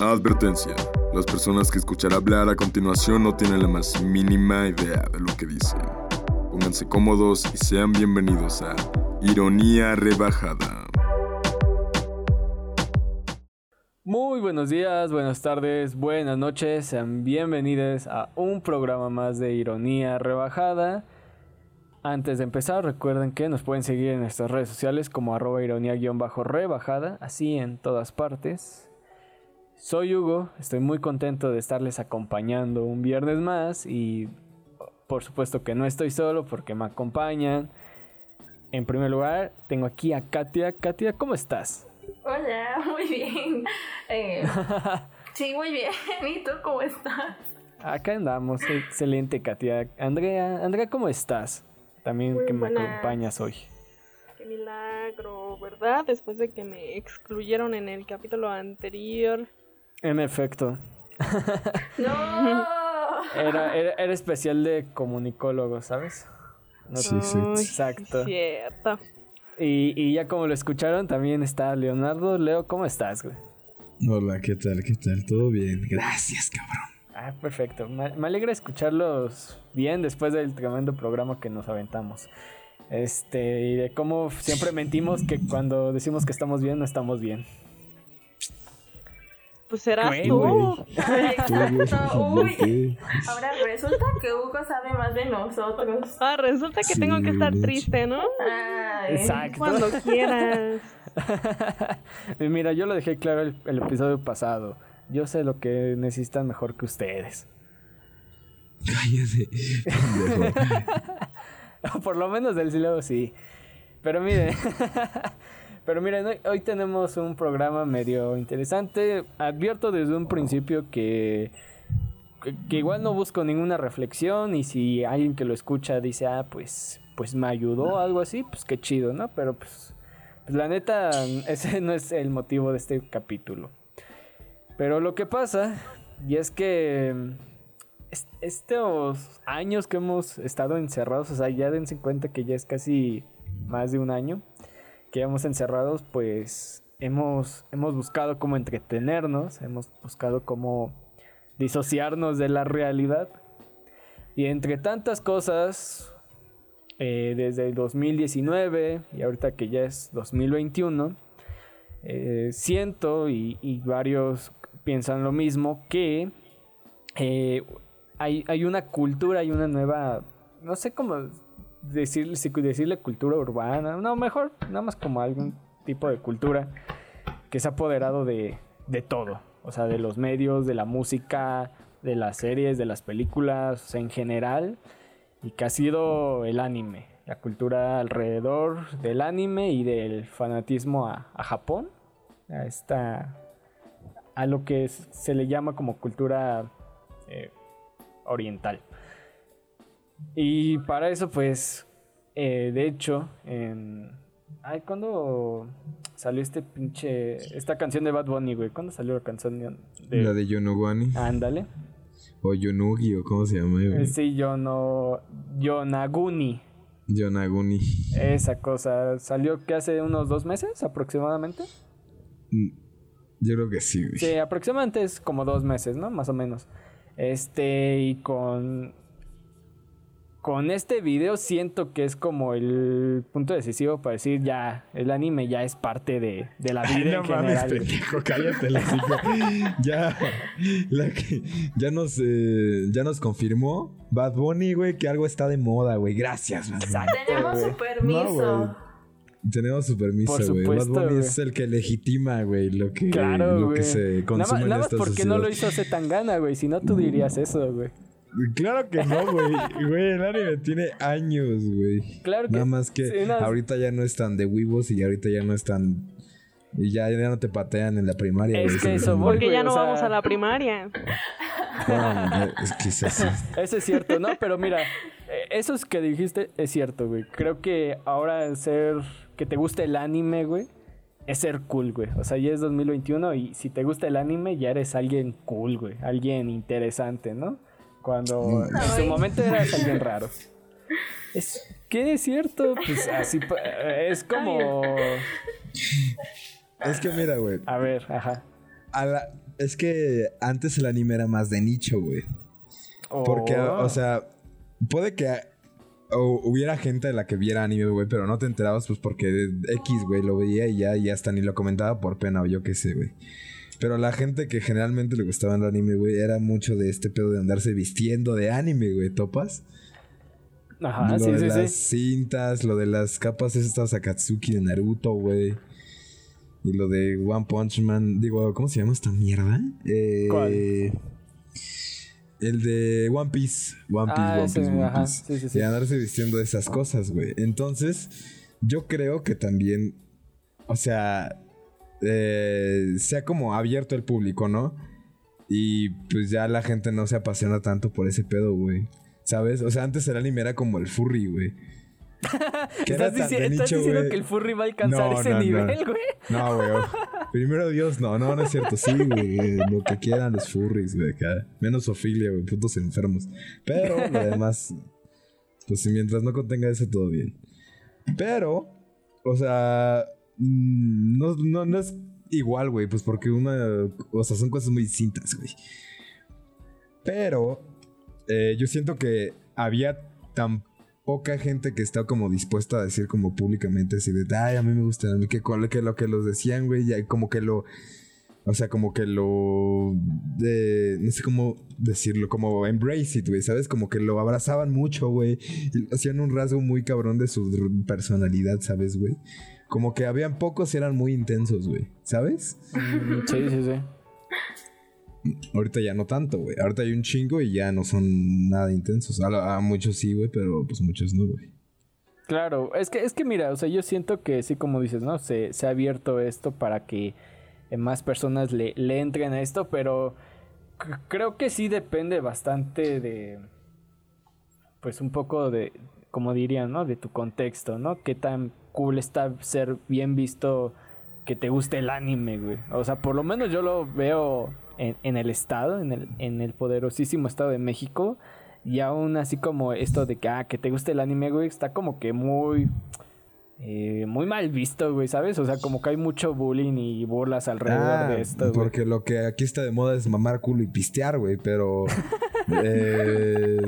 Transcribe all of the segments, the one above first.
Advertencia. Las personas que escuchar hablar a continuación no tienen la más mínima idea de lo que dicen. Pónganse cómodos y sean bienvenidos a Ironía Rebajada. Muy buenos días, buenas tardes, buenas noches, sean bienvenidos a un programa más de Ironía Rebajada. Antes de empezar, recuerden que nos pueden seguir en nuestras redes sociales como arroba ironía-rebajada, así en todas partes. Soy Hugo, estoy muy contento de estarles acompañando un viernes más y por supuesto que no estoy solo porque me acompañan. En primer lugar, tengo aquí a Katia. Katia, ¿cómo estás? Hola, muy bien. Eh, sí, muy bien. ¿Y tú cómo estás? Acá andamos, excelente Katia. Andrea, Andrea, ¿cómo estás? También que me acompañas hoy. Qué milagro, ¿verdad? Después de que me excluyeron en el capítulo anterior. En efecto. ¡No! Era, era, especial de comunicólogo, ¿sabes? sí, sí. Exacto. Cierto. Y, y, ya como lo escucharon, también está Leonardo. Leo, ¿cómo estás, güey? Hola, ¿qué tal? ¿Qué tal? ¿Todo bien? Gracias, cabrón. Ah, perfecto. Me, alegra escucharlos bien después del tremendo programa que nos aventamos. Este, y de cómo siempre mentimos que cuando decimos que estamos bien, no estamos bien. Pues serás tú. Exacto. Uy. Ahora resulta que Hugo sabe más de nosotros. Ah, resulta que tengo que estar triste, ¿no? Exacto. Cuando quieras. Mira, yo lo dejé claro el episodio pasado. Yo sé lo que necesitan mejor que ustedes. Cállate. Por lo menos del silo sí. Pero miren. Pero miren, hoy, tenemos un programa medio interesante. Advierto desde un principio que, que, igual no busco ninguna reflexión y si alguien que lo escucha dice, ah, pues, pues me ayudó algo así, pues qué chido, ¿no? Pero pues, pues la neta, ese no es el motivo de este capítulo. Pero lo que pasa, y es que estos años que hemos estado encerrados, o sea, ya dense cuenta que ya es casi más de un año que hemos encerrados, pues hemos, hemos buscado cómo entretenernos, hemos buscado cómo disociarnos de la realidad. Y entre tantas cosas, eh, desde el 2019 y ahorita que ya es 2021, eh, siento y, y, varios piensan lo mismo, que eh, hay, hay, una cultura, hay una nueva, no sé cómo decirle, decirle cultura urbana, no, mejor, nada más como algún tipo de cultura que se ha apoderado de, de todo, o sea, de los medios, de la música, de las series, de las películas, en general, y que ha sido el anime, la cultura alrededor del anime y del fanatismo a, Japón, a esta a lo que se le llama como cultura eh, oriental. Y para eso, pues, eh, de hecho, en... Ay, ¿cuándo salió este pinche... Esta canción de Bad Bunny, güey? ¿Cuándo salió la canción de... La de Yonogwani. Ándale. O Yonugi, o cómo se llama, güey. Sí, Yono... Yonaguni. Yonaguni. Esa cosa. ¿Salió que hace unos dos meses aproximadamente? Mm, yo creo que sí, güey. Sí, aproximadamente es como dos meses, ¿no? Más o menos. Este, y con. Con este video siento que es como el punto decisivo para decir ya, el anime ya es parte de, de la vida no en mames, pendejo, cállate la Ya, la que, ya nos, eh, ya nos confirmó Bad Bunny, güey, que algo está de moda, güey. Gracias, Exacto, Tenemos su permiso. Tenemos su permiso, güey. Bad Bunny es el que legitima, güey, lo que, claro, lo que se consume Nada, nada más porque no lo hizo hace tan gana, güey. Si no, tú dirías eso, güey. Claro que no, güey. Güey, el anime tiene años, güey. Claro que Nada más que ahorita ya no están de huevos y ahorita ya no están. Y ya, ya no te patean en la primaria. Es que eso voy, Porque ya no vamos a la primaria. es que es así. Eso es cierto, ¿no? Pero mira, eh, eso es que dijiste es cierto, güey. Creo que ahora ser que te guste el anime, güey, es ser cool, güey. O sea, ya es 2021 y si te gusta el anime, ya eres alguien cool, güey. Alguien interesante, ¿no? Cuando mm. en su momento eras alguien raro. Es que es cierto, pues así es como. Es que mira, güey. A ver, ajá. a la- es que antes el anime era más de nicho, güey. Porque, Oh. o sea, puede que o- hubiera gente de la que viera anime, güey, pero no te enterabas, pues porque X, güey, lo veía y ya, y hasta ni lo comentaba por pena o yo qué sé, güey. Pero la gente que generalmente le gustaba el anime, güey, era mucho de este pedo de andarse vistiendo de anime, güey, ¿topas? Ajá, lo sí, de sí, las sí. cintas, lo de las capas estas Akatsuki de Naruto, güey. Y lo de One Punch Man. Digo, ¿cómo se llama esta mierda? Eh, ¿Cuál? El de One Piece. One Piece, Ah, One Piece, One ajá, Piece. sí, sí, sí. Y andarse vistiendo de esas cosas, güey. Entonces, yo creo que también. O sea. Eh, sea como abierto el público, ¿no? Y pues ya la gente no se apasiona tanto por ese pedo, güey. ¿Sabes? O sea, antes el anime era como el furry, güey. ¿Estás, dici- estás nicho, diciendo que el furry va a alcanzar No, ese no, nivel, güey? No, güey. Primero Dios, no, no, no es cierto. Sí, güey. eh, Lo que quieran los furries, güey. Menos Ofilia, güey. Putos enfermos. Pero lo demás, pues si mientras no contenga eso, todo bien. Pero, o sea, no, no, no es igual, güey. Pues porque una. O sea, son cosas muy distintas, güey. Pero, eh, yo siento que había tan poca gente que está como dispuesta a decir como públicamente así de, ay, a mí me gusta, que, que lo que los decían, güey, ya como que lo, o sea, como que lo, no sé cómo decirlo, como embrace it, güey, ¿sabes? Como que lo abrazaban mucho, güey, y hacían un rasgo muy cabrón de su personalidad, ¿sabes, güey? Como que habían pocos y eran muy intensos, güey, ¿sabes? Mm, Sí, sí, sí. Ahorita ya no tanto, güey. Ahorita hay un chingo y ya no son nada intensos. A, a muchos sí, güey, pero pues muchos no, güey. Claro, es que, es que mira, o sea, yo siento que sí, como dices, ¿no? Se, se ha abierto esto para que eh, más personas le, le entren a esto, pero creo que sí depende bastante de, pues un poco de, como dirían, ¿no? De tu contexto, ¿no? Qué tan cool está ser bien visto que te guste el anime, güey. O sea, por lo menos yo lo veo en, en el estado, en el, en el poderosísimo estado de México. Y aún así como esto de que, ah, que te guste el anime, güey, está como que muy... eh, muy mal visto, güey, ¿sabes? O sea, como que hay mucho bullying y burlas alrededor Ah, de esto, güey. porque lo que aquí está de moda es mamar culo y pistear, güey, pero eh,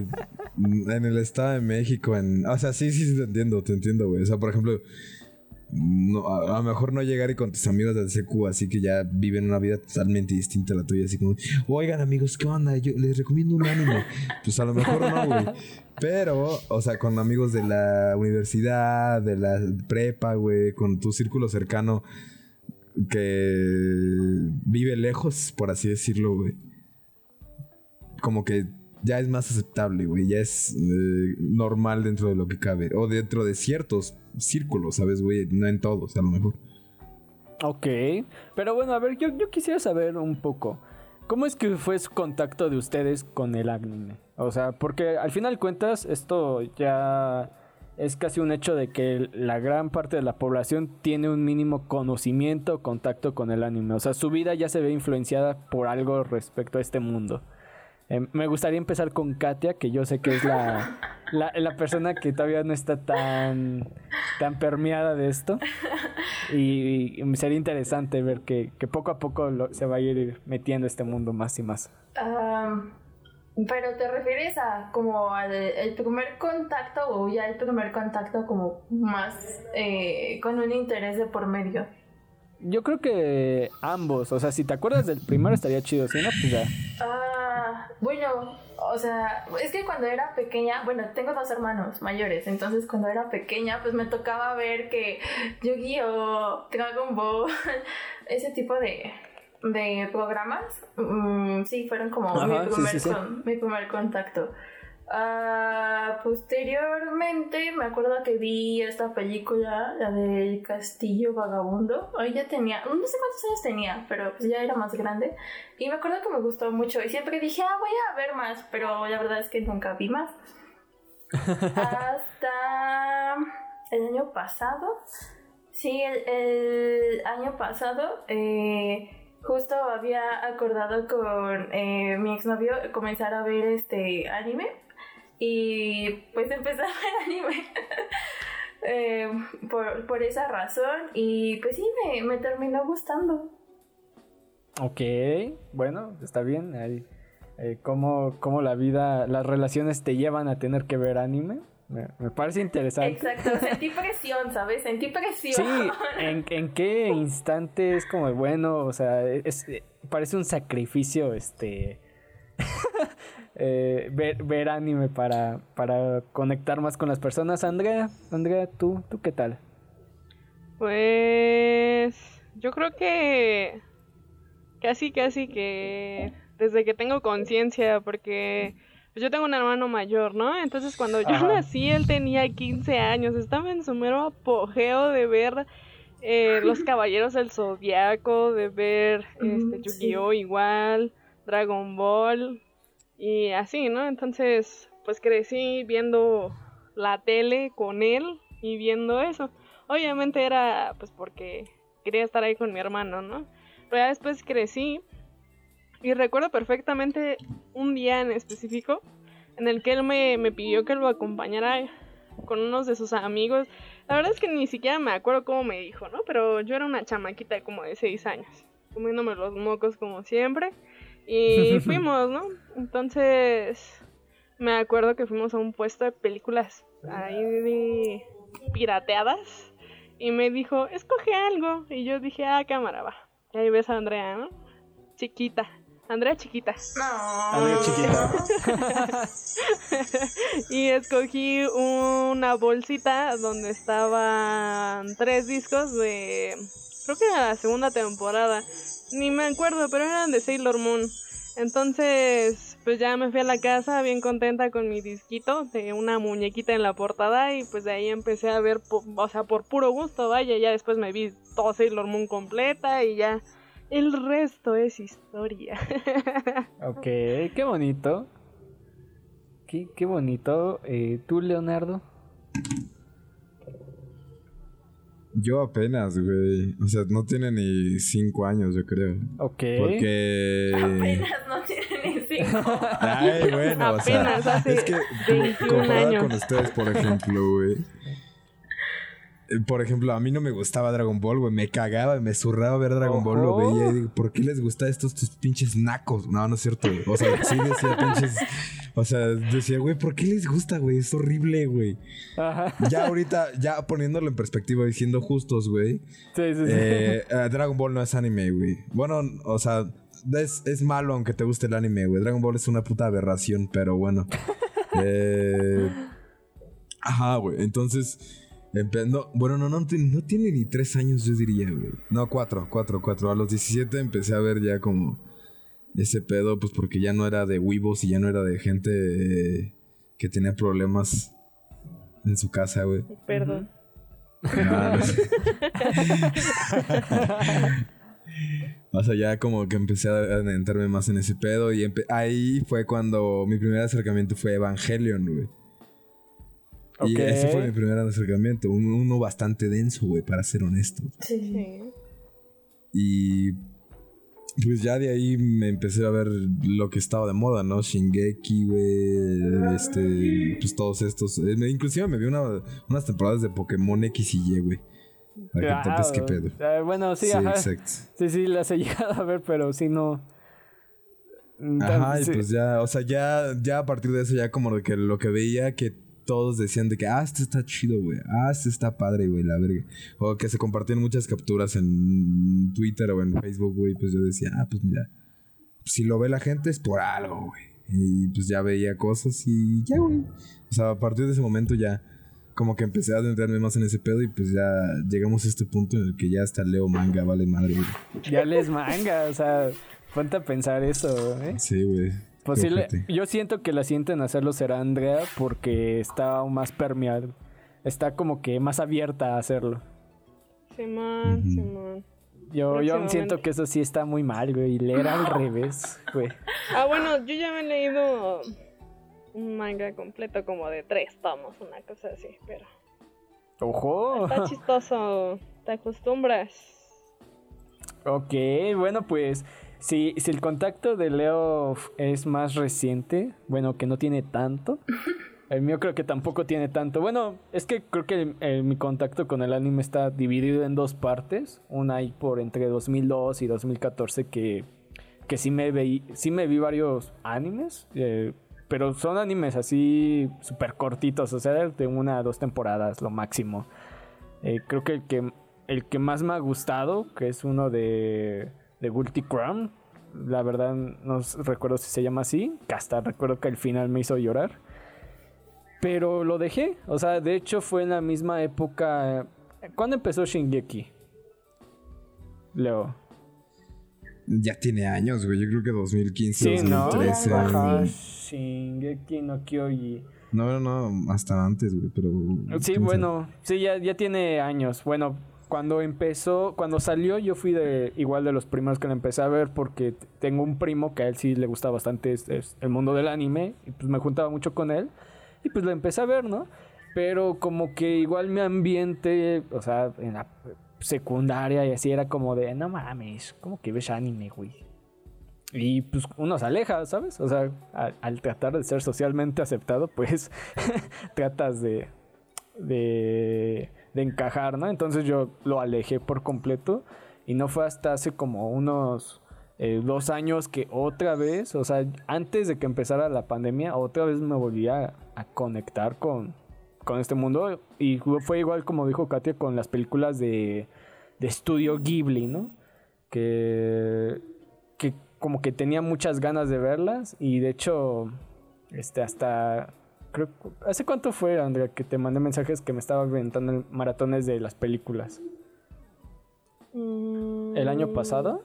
en el Estado de México, en, o sea, sí, sí, sí, te entiendo, te entiendo, güey. O sea, por ejemplo, no, a, lo mejor no llegar y con tus amigos del CQ, así que ya viven una vida totalmente distinta a la tuya, así como, oigan amigos, ¿qué onda? Yo les recomiendo un anime. Pues a lo mejor no, güey. Pero, o sea, con amigos de la universidad, de la prepa, güey, con tu círculo cercano que vive lejos, por así decirlo, güey. Como que ya es más aceptable, güey. Ya es eh, normal dentro de lo que cabe. O dentro de ciertos círculos, ¿sabes, güey? No en todos, a lo mejor. Ok, pero bueno, a ver, yo, yo quisiera saber un poco, ¿cómo es que fue su contacto de ustedes con el anime? O sea, porque al final cuentas esto ya es casi un hecho de que la gran parte de la población tiene un mínimo conocimiento o contacto con el anime. O sea, su vida ya se ve influenciada por algo respecto a este mundo. Eh, me gustaría empezar con Katia, que yo sé que es la, la, la persona que todavía no está tan, tan permeada de esto. Y, y sería interesante ver que, que poco a poco lo- se va a ir metiendo este mundo más y más. Pero te refieres a como al el primer contacto o ya el primer contacto como más eh, con un interés de por medio. Yo creo que ambos, o sea, si te acuerdas del primero estaría chido, si no, pues ya. Ah, bueno, o sea, es que cuando era pequeña, bueno, tengo dos hermanos mayores, entonces cuando era pequeña, pues me tocaba ver que Yu-Gi-Oh, Dragon Ball, ese tipo de, de programas, mm, sí, fueron como mi, sí, primer sí, sí. con- mi primer contacto. Ah, posteriormente me acuerdo que vi esta película, la del Castillo Vagabundo. Ahí ya tenía, no sé cuántos años tenía, pero pues ya era más grande. Y me acuerdo que me gustó mucho y siempre dije, ah, voy a ver más, pero la verdad es que nunca vi más. Hasta el año pasado. Sí, el, el año pasado eh, justo había acordado con eh, mi exnovio comenzar a ver este anime y pues empecé a ver anime. Eh, por, por esa razón y pues sí, me, me terminó gustando. Ok, bueno, está bien. Ahí, eh, cómo, cómo la vida, las relaciones te llevan a tener que ver anime. Me, me parece interesante. Exacto, sentí presión, ¿sabes? Sentí presión. Sí, ¿en, en qué instante es como bueno? O sea, es, parece un sacrificio este eh, ver, ver anime para, para conectar más con las personas. Andrea, Andrea, ¿tú, ¿tú qué tal? Pues yo creo que casi, casi que desde que tengo conciencia, porque pues, yo tengo un hermano mayor, ¿no? Entonces cuando yo Ajá. nací, él tenía 15 años, estaba en su mero apogeo de ver eh, Los Caballeros del Zodiaco, de ver este, Mm, Yu-Gi-Oh! igual, Dragon Ball y así, ¿no? Entonces, pues crecí viendo la tele con él y viendo eso. Obviamente era pues porque quería estar ahí con mi hermano, ¿no? Pero ya después crecí y recuerdo perfectamente un día en específico en el que él me, me pidió que lo acompañara con unos de sus amigos. La verdad es que ni siquiera me acuerdo cómo me dijo, ¿no? Pero yo era una chamaquita de como de 6 años, comiéndome los mocos como siempre. Y fuimos, ¿no? Entonces me acuerdo que fuimos a un puesto de películas ahí de pirateadas y me dijo, escoge algo. Y yo dije, ah, cámara, va. Y ahí ves a Andrea, ¿no? Chiquita. Andrea chiquita. No. Andrea chiquita. y escogí una bolsita donde estaban tres discos de. Creo que era la segunda temporada. Ni me acuerdo, pero eran de Sailor Moon. Entonces, pues ya me fui a la casa bien contenta con mi disquito de una muñequita en la portada y pues de ahí empecé a ver, o sea, por puro gusto, vaya, ya después me vi todo Sailor Moon completa y ya el resto es historia. Ok, qué bonito. Qué, qué bonito. Eh, ¿Tú, Leonardo? Yo apenas, güey. O sea, no tiene ni cinco años, yo creo. Ok. Porque. Apenas no tiene ni cinco. Ay, bueno, o sea. Apenas hace Es que 21 comparado años. con ustedes, por ejemplo, güey. Por ejemplo, a mí no me gustaba Dragon Ball, güey. Me cagaba, me zurraba ver Dragon Ball, lo veía y digo, ¿por qué les gusta estos tus pinches nacos? No, no es cierto. O sea, sí decía pinches. O sea, decía, güey, ¿por qué les gusta, güey? Es horrible, güey. Ajá. Ya ahorita, ya poniéndolo en perspectiva y siendo justos, güey. Sí, sí, sí. Eh, eh, Dragon Ball no es anime, güey. Bueno, o sea, es, es malo aunque te guste el anime, güey. Dragon Ball es una puta aberración, pero bueno. Eh, ajá, güey. Entonces, no, bueno, no, no, no tiene ni tres años, yo diría, güey. No, cuatro, cuatro, cuatro. A los 17 empecé a ver ya como ese pedo, pues porque ya no era de weebos y ya no era de gente eh, que tenía problemas en su casa, güey. Perdón. No sé. O sea, ya como que empecé a adentrarme más en ese pedo y ahí fue cuando mi primer acercamiento fue Evangelion, güey. Y Ok. ese fue mi primer acercamiento, un- uno bastante denso, güey, para ser honesto. Sí. Sí. Y pues ya de ahí me empecé a ver lo que estaba de moda, ¿no? Shingeki, güey, este, pues todos estos. eh, me- inclusive me vi una- unas temporadas de Pokémon X y Y, güey. Para que topes qué pedo. Eh, bueno, sí, Sí, ajá. exacto. Sí, sí, las he llegado a ver, pero sí no. Ajá, y pues ya, o sea, ya, ya a partir de eso, ya como de que lo que veía que todos decían de que, ah, este está chido, güey, ah, este está padre, güey, la verga. O que se compartían muchas capturas en Twitter o en Facebook, güey, pues yo decía, ah, pues mira, si lo ve la gente es por algo, güey. Y pues ya veía cosas y ya, güey. O sea, a partir de ese momento ya como que empecé a adentrarme más en ese pedo y pues ya llegamos a este punto en el que ya hasta leo manga, vale madre, güey. Ya les manga, o sea, ponte a pensar eso, ¿eh? Sí, güey. Posible, yo siento que la siguiente en hacerlo será Andrea porque está aún más permeable. Está como que más abierta a hacerlo. Simón. Simón. Yo, yo aún siento que eso sí está muy mal, güey. Y leer al revés, güey. Ah, bueno, yo ya me he leído un manga completo como de tres tomos, una cosa así, pero ¡Ojo! está chistoso, te acostumbras. Ok, bueno, pues si, si el contacto de Leo es más reciente, bueno, que no tiene tanto, El mío creo que tampoco tiene tanto. Bueno, es que creo que el- el- mi contacto con el anime está dividido en dos partes. Una ahí por entre 2002 y 2014 que, que sí, me veí, sí me vi varios animes. eh, pero son animes así súper cortitos, o sea, de una a dos temporadas, lo máximo. Eh, creo que el, que el que más me ha gustado, que es uno de, de Guilty Crown, la verdad no recuerdo si se llama así, hasta recuerdo que al final me hizo llorar. Pero lo dejé, o sea, de hecho fue en la misma época... ¿Cuándo empezó Shingeki? Leo. Ya tiene años, güey. Yo creo que 2015, Sí, ¿no? 2013. Ajá, güey. Shingeki no Kyoji. No, no, no, hasta antes, güey, pero... Sí, bueno, sí, ya, ya tiene años. Bueno, cuando empezó, cuando salió, yo fui de igual de los primeros que la empecé a ver porque tengo un primo que a él sí le gusta bastante es- es el mundo del anime y pues me juntaba mucho con él y pues la empecé a ver, ¿no? Pero como que igual mi ambiente, o sea, en la secundaria y así era como de, no mames, ¿cómo que ves anime, güey? Y pues uno se aleja, ¿sabes? O sea, a- al tratar de ser socialmente aceptado, pues tratas de, de, de encajar, ¿no? Entonces yo lo alejé por completo y no fue hasta hace como unos eh, dos años que otra vez, o sea, antes de que empezara la pandemia, otra vez me volví a, a conectar con, con este mundo y fue igual como dijo Katia con las películas de, de estudio Ghibli, ¿no? Que, que como que tenía muchas ganas de verlas y de hecho, este, hasta creo, ¿hace cuánto fue, Andrea, que te mandé mensajes que me estaba inventando maratones de las películas? ¿El año Mm, pasado?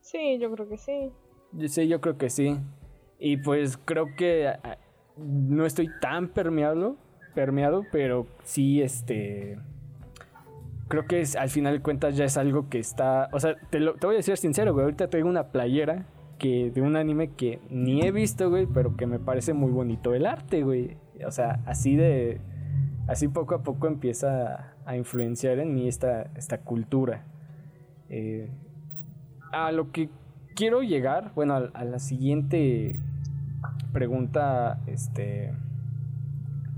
Sí, yo creo que sí. Yo- Sí, yo creo que sí. Y pues creo que a- a- no estoy tan permeado, permeado, pero sí, este... Creo que es, al final de cuentas ya es algo que está... O sea, te, lo- te voy a decir sincero, güey. Ahorita traigo una playera que, de un anime que ni he visto, güey, pero que me parece muy bonito el arte, güey. O sea, así de... Así poco a poco empieza a influenciar en mí esta, esta cultura. Eh, a lo que quiero llegar, bueno, a, a la siguiente pregunta, este,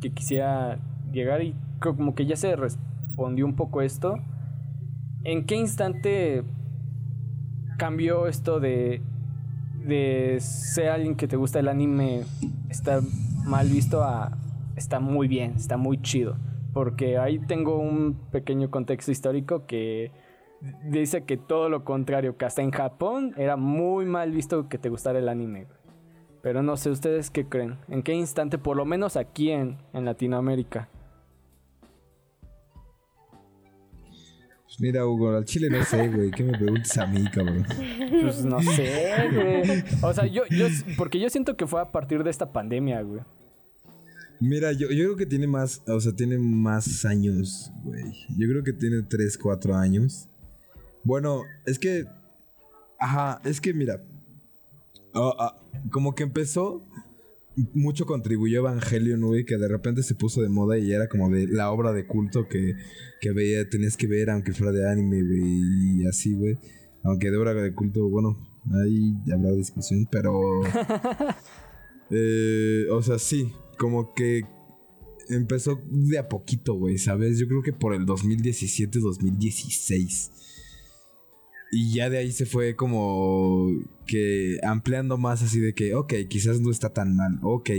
que quisiera llegar y como que ya se respondió un poco esto. ¿En qué instante cambió esto de, de ser alguien que te gusta el anime, está mal visto a está muy bien, está muy chido? Porque ahí tengo un pequeño contexto histórico que dice que todo lo contrario, que hasta en Japón era muy mal visto que te gustara el anime. Pero no sé, ¿ustedes qué creen? ¿En qué instante, por lo menos aquí en, en Latinoamérica? Mira, Hugo, al chile no sé, güey. ¿Qué me preguntas a mí, cabrón? Pues no sé, güey. O sea, yo, yo, porque yo siento que fue a partir de esta pandemia, güey. Mira, yo, yo creo que tiene más, o sea, tiene más años, güey. Yo creo que tiene 3, 4 años. Bueno, es que, ajá, es que mira, ah, ah, como que empezó, mucho contribuyó Evangelion, güey, que de repente se puso de moda y era como de la obra de culto que, que veía, tenías que ver aunque fuera de anime, güey, y así, güey. Aunque de obra de culto, bueno, ahí habrá discusión, pero... Eh, o sea, sí, como que empezó de a poquito, güey, ¿sabes? Yo creo que por el 2017, 2016. Y ya de ahí se fue como que ampliando más así de que, ok, quizás no está tan mal, ok.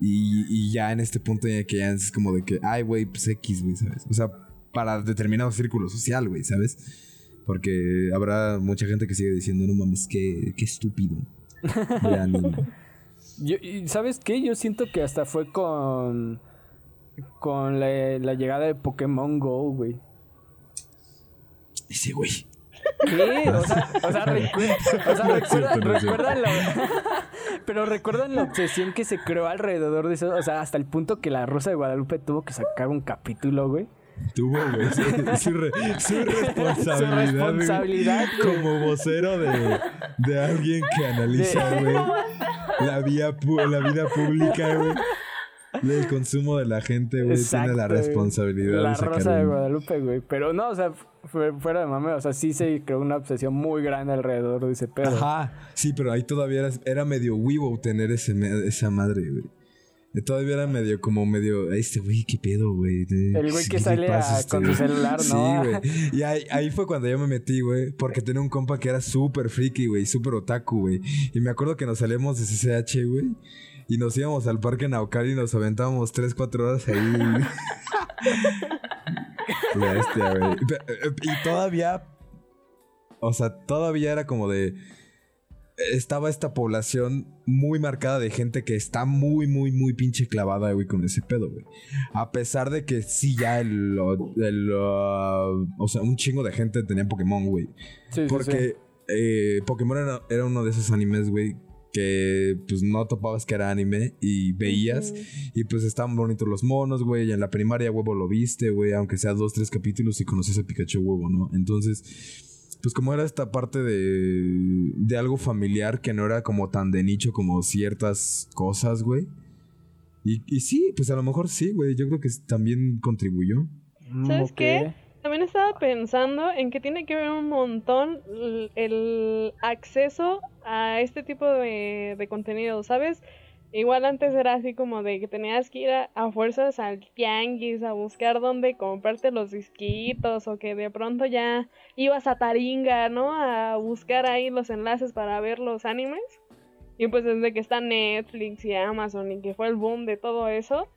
Y, y ya en este punto ya que ya es como de que, ay, güey, pues X, güey, ¿sabes? O sea, para determinado círculo social, güey, ¿sabes? Porque habrá mucha gente que sigue diciendo, no mames, qué, qué estúpido. anime". Yo, ¿Sabes qué? Yo siento que hasta fue con. Con la, la llegada de Pokémon Go, güey. Ese güey. ¿Qué? O sea, o recu- o recuerda- recuerdan la... Pero recuerdan la obsesión que se creó alrededor de eso. O sea, hasta el punto que la Rosa de Guadalupe tuvo que sacar un capítulo, güey. Tuvo, güey, su, su re- su responsabilidad, responsabilidad, güey. como vocero de, de alguien que analiza, De- güey, la, vía la vida pública, güey. El consumo de la gente, güey, tiene la responsabilidad La de sacar Rosa de un- Guadalupe, güey. Pero no, o sea, fue- fuera de mame. O sea, sí se creó una obsesión muy grande alrededor de ese pedo. Ajá, sí, pero ahí todavía era, era medio Weibo tener ese, esa madre, güey. Eh, Todavía era medio, como medio, "Ay, este güey, qué pedo, güey. De- El güey que ¿qué le sale a- este con su güey?" celular, ¿no? Sí, güey. Y ahí, ahí fue cuando yo me metí, güey. Porque tenía un compa que era súper friki, güey. Súper otaku, güey. Y me acuerdo que nos salíamos de CCH, güey. Y nos íbamos al parque Naucali y nos aventábamos 3, 4 horas ahí. Bestia, güey. Y todavía. O sea, todavía era como de. Estaba esta población muy marcada de gente que está muy, muy, muy pinche clavada, güey, con ese pedo, güey. A pesar de que sí, ya el. el, uh, o sea, un chingo de gente tenía Pokémon, güey. Sí, sí, sí. Porque eh, Pokémon era, era uno de esos animes, güey, que pues no topabas que era anime y veías. Y pues estaban bonitos los monos, güey. Y en la primaria, huevo, lo viste, güey. Aunque sea dos, tres capítulos y conocías a Pikachu, huevo, ¿no? Entonces, pues como era esta parte de, de algo familiar que no era como tan de nicho como ciertas cosas, güey. Y, y sí, pues a lo mejor sí, güey. Yo creo que también contribuyó. ¿Sabes qué? También estaba pensando en que tiene que ver un montón el acceso a este tipo de, de contenido, ¿sabes? Igual antes era así como de que tenías que ir a, a fuerzas al tianguis a buscar dónde comprarte los disquitos o que de pronto ya ibas a Taringa, ¿no? A buscar ahí los enlaces para ver los animes. Y pues desde que está Netflix y Amazon y que fue el boom de todo eso,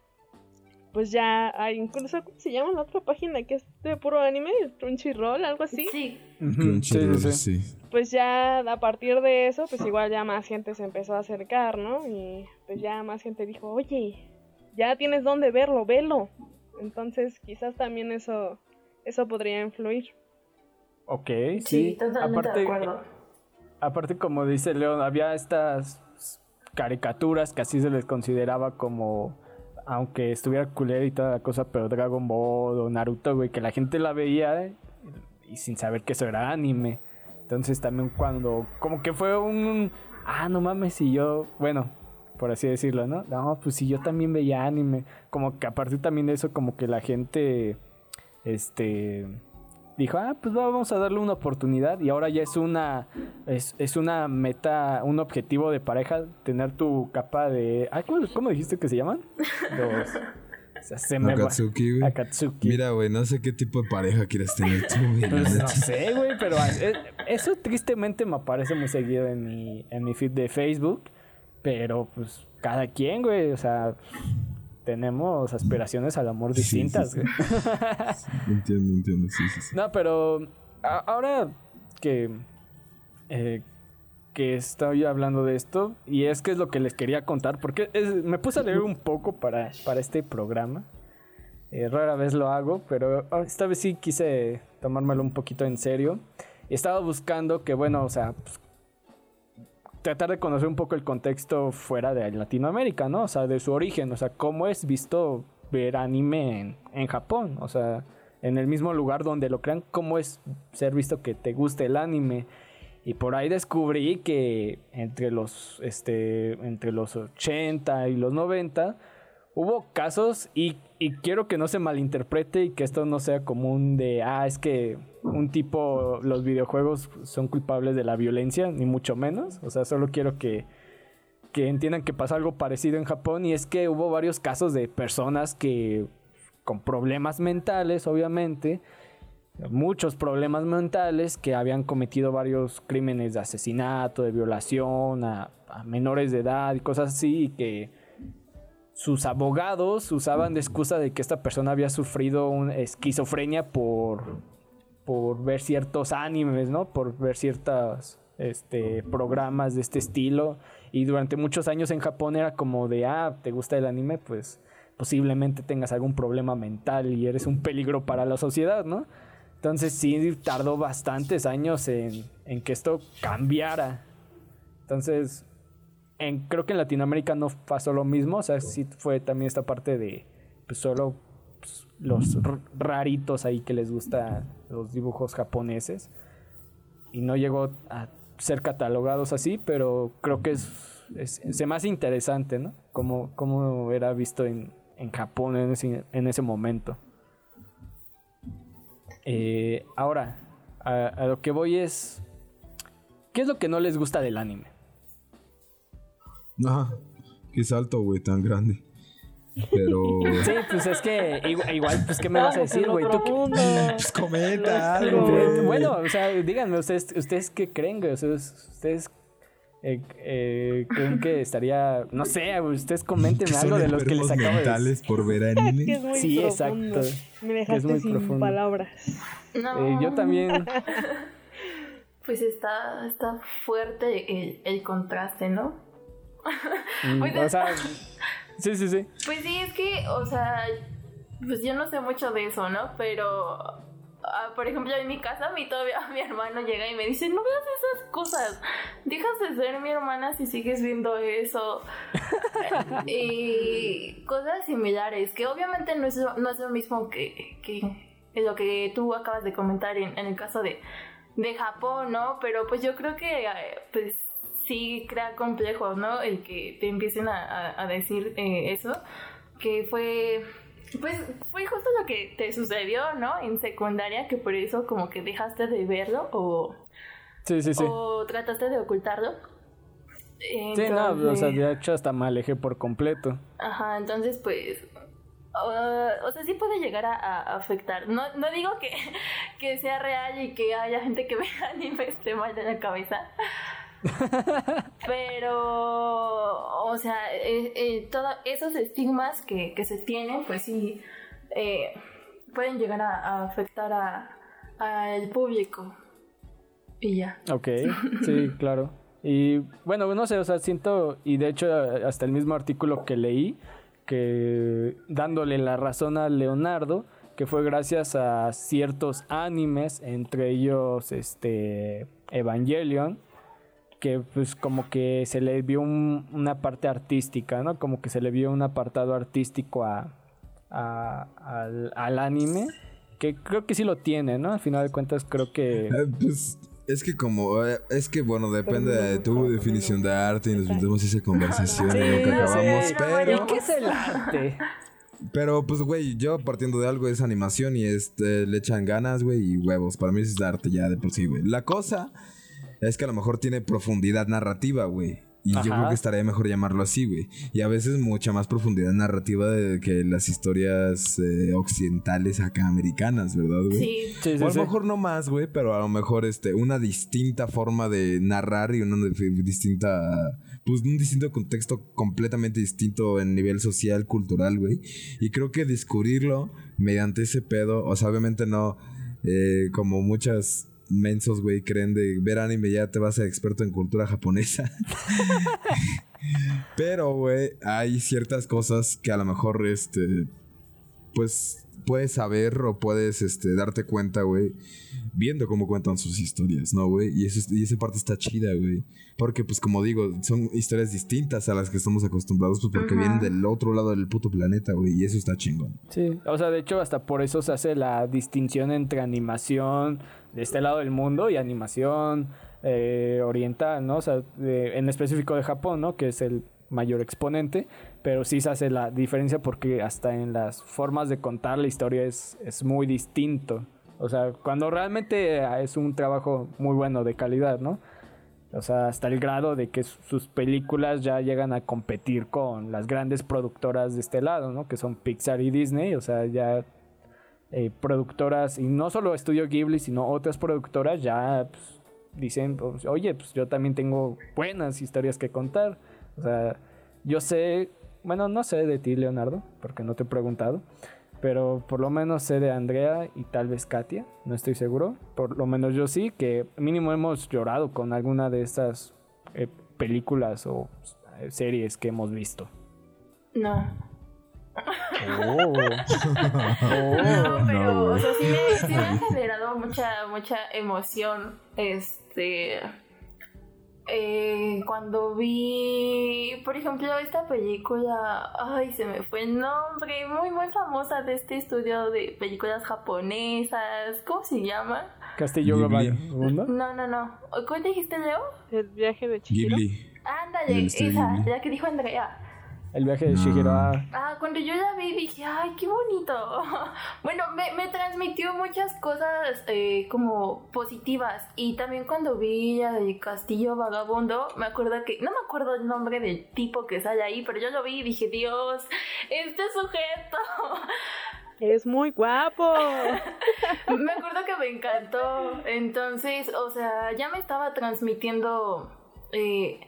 pues ya hay incluso, ¿cómo se llama la otra página que es de puro anime? Crunchyroll, algo así. Sí. Sí, Crunchyroll, sí, sí. sí. Pues ya a partir de eso, pues igual ya más gente se empezó a acercar, ¿no? Y pues ya más gente dijo, oye, ya tienes dónde verlo, velo. Entonces quizás también eso, eso podría influir. Ok, Sí, sí. totalmente aparte, de acuerdo. aparte, como dice León, había estas caricaturas que así se les consideraba como, aunque estuviera culera y toda la cosa, pero Dragon Ball o Naruto, güey, que la gente la veía eh, y sin saber que eso era anime. Entonces también cuando, como que fue un, ah, no mames, y yo, bueno, por así decirlo, ¿no? No, pues si yo también veía anime, como que a partir también de eso, como que la gente, este, dijo, ah, pues vamos a darle una oportunidad y ahora ya es una, es, es una meta, un objetivo de pareja, tener tu capa de, ah, ¿cómo, cómo dijiste que se llaman? Los, o sea, se me va- Akatsuki, güey. Akatsuki. Mira, güey, no sé qué tipo de pareja quieres tener tú, güey. Pues no sé, güey, pero eh, eso tristemente me aparece muy seguido en mi, en mi feed de Facebook. Pero pues cada quien, güey, o sea, tenemos aspiraciones al amor Sí, sí, distintas, sí. Entiendo, entiendo, sí, sí, sí. No, pero ahora que, eh, que estoy hablando de esto, y es que es lo que les quería contar, porque es- me puse a leer un poco para, para este programa. Eh, rara vez lo hago, pero esta vez sí quise tomármelo un poquito en serio. Estaba buscando que, bueno, o sea, pues, tratar de conocer un poco el contexto fuera de Latinoamérica, ¿no? O sea, de su origen, o sea, cómo es visto ver anime en, Japón, o sea, en el mismo lugar donde lo crean, cómo es ser visto que te guste el anime. Y por ahí descubrí que entre los, este, entre los 80 y los 90 hubo casos y, y quiero que no se malinterprete y que esto no sea común de, ah, es que un tipo, los videojuegos son culpables de la violencia, ni mucho menos. O sea, solo quiero que, que entiendan que pasa algo parecido en Japón y es que hubo varios casos de personas que con problemas mentales, obviamente, muchos problemas mentales que habían cometido varios crímenes de asesinato, de violación a, a menores de edad y cosas así y que sus abogados usaban de excusa de que esta persona había sufrido una esquizofrenia por, por ver ciertos animes, ¿no? Por ver ciertos este, programas de este estilo. Y durante muchos años en Japón era como de, ah, ¿te gusta el anime? Pues posiblemente tengas algún problema mental y eres un peligro para la sociedad, ¿no? Entonces sí tardó bastantes años en, en que esto cambiara. Entonces, en, creo que en Latinoamérica no pasó lo mismo, o sea, sí fue también esta parte de pues, solo pues, los raritos ahí que les gusta los dibujos japoneses y no llegó a ser catalogados así, pero creo que es, es, se me hace interesante, ¿no? Como, como era visto en, en Japón en ese, en ese momento. Eh, ahora, a, a lo que voy es, ¿qué es lo que no les gusta del anime? Ajá. Qué salto, güey, tan grande. Pero. Sí, pues es que igual, pues, ¿qué me vas a decir, güey? ¿Tú qué- Pues comenta algo, güey. Bueno, o sea, díganme, ¿ustedes, ustedes qué creen, güey? Ustedes, ustedes eh, eh, creen que estaría, no sé, güey, ustedes son algo de los que les acabo de por ver Es que es anime. muy Sí, profundo. exacto. Me dejaste muy sin profundo. palabras. No, Eh, yo también. Pues está, está fuerte el, el contraste, ¿no? Mm, Pues, o sea, sí, sí, sí. Pues sí, es que, o sea, pues yo no sé mucho de eso, ¿no? Pero, ah, por ejemplo, en mi casa, a mí todavía mi hermano llega y me dice, no veas esas cosas, dejas de ser mi hermana si sigues viendo eso. y cosas similares, que obviamente no es, lo- no es lo mismo que, que lo que tú acabas de comentar en, en el caso de, de Japón, ¿no? Pero pues yo creo que, eh, pues sí crea complejo, ¿no? El que te empiecen a, a- a decir eh, eso, que fue, pues fue justo lo que te sucedió, ¿no? En secundaria, que por eso como que dejaste de verlo o, Sí, sí, sí. o trataste de ocultarlo. Sí, no, o sea, de hecho hasta me alejé por completo. Ajá, entonces pues... uh, o sea, sí puede llegar a, a afectar. No, no digo que, que sea real y que haya gente que vea anime esté mal de la cabeza. Pero, o sea, eh, eh, todos esos estigmas que, que se tienen, pues sí, eh, pueden llegar a, a afectar a- al público. Y ya. Ok, sí, claro. Y bueno, no sé, o sea, siento, y de hecho hasta el mismo artículo que leí, que dándole la razón a Leonardo, que fue gracias a ciertos animes, entre ellos este Evangelion, que pues como que se le vio un- una parte artística, ¿no? Como que se le vio un apartado artístico a, a- al, al anime, que creo que sí lo tiene, ¿no? Al final de cuentas creo que... Eh, pues es que como, eh, es que bueno, depende de tu definición de arte y nos metemos esa conversación y nunca ya sé. acabamos, ¿Y pero, qué es el arte? pero pues güey, yo partiendo de algo es animación y este, le echan ganas, güey, y huevos, para mí eso es arte ya de por sí, güey. La cosa es que a lo mejor tiene profundidad narrativa, güey. Y yo creo que estaría mejor llamarlo así, güey. Y a veces mucha más profundidad narrativa de que las historias eh, occidentales acá americanas, ¿verdad, güey? Sí. Sí, sí, o a lo sí. mejor no más, güey, pero a lo mejor este, una distinta forma de narrar y una distinta, pues un distinto contexto completamente distinto en nivel social, cultural, güey. Y creo que descubrirlo mediante ese pedo, o sea, obviamente no eh, como muchas mensos, güey, creen de ver anime ya te vas a ser experto en cultura japonesa. Pero, güey, hay ciertas cosas que a lo mejor, este, pues puedes saber o puedes este, darte cuenta, güey, viendo cómo cuentan sus historias, ¿no, güey? Y, eso, es- y esa parte está chida, güey. Porque, pues, como digo, son historias distintas a las que estamos acostumbrados, pues, porque Ajá. vienen del otro lado del puto planeta, güey. Y eso está chingón. Sí, o sea, de hecho hasta por eso se hace la distinción entre animación de este lado del mundo y animación eh, oriental, ¿no? O sea, en específico de Japón, ¿no? Que es el mayor exponente, pero sí se hace la diferencia porque hasta en las formas de contar la historia es, es muy distinto. O sea, cuando realmente es un trabajo muy bueno de calidad, ¿no? O sea, hasta el grado de que sus películas ya llegan a competir con las grandes productoras de este lado, ¿no? Que son Pixar y Disney, o sea, ya eh, productoras, y no solo Estudio Ghibli, sino otras productoras ya pues, dicen, pues, oye, pues yo también tengo buenas historias que contar. O sea, yo sé, bueno, no sé de ti, Leonardo, porque no te he preguntado, pero por lo menos sé de Andrea y tal vez Katia, no estoy seguro. Por lo menos yo sí, que mínimo hemos llorado con alguna de estas eh, películas o eh, series que hemos visto. No. Oh. No, pero, No, o sea, sí me, sí me ha generado mucha, mucha emoción. Este. eh, cuando vi, por ejemplo, esta película, ay, se me fue el nombre, muy, muy famosa de este estudio de películas japonesas, ¿cómo se llama? Castillo. Vagabundo. No, no, no. ¿Cuál dijiste, Leo? El viaje de Chihiro. Ghibli. Ándale, esa, Ghibli. la que dijo Andrea. El viaje de Shihiro a... Ah, cuando yo la vi dije, ay, qué bonito. bueno, me, me transmitió muchas cosas eh, como positivas. Y también cuando vi la de Castillo Vagabundo, me acuerdo que, no me acuerdo el nombre del tipo que sale ahí, pero yo lo vi y dije, Dios, este sujeto. Es muy guapo. me acuerdo que me encantó. Entonces, o sea, ya me estaba transmitiendo eh,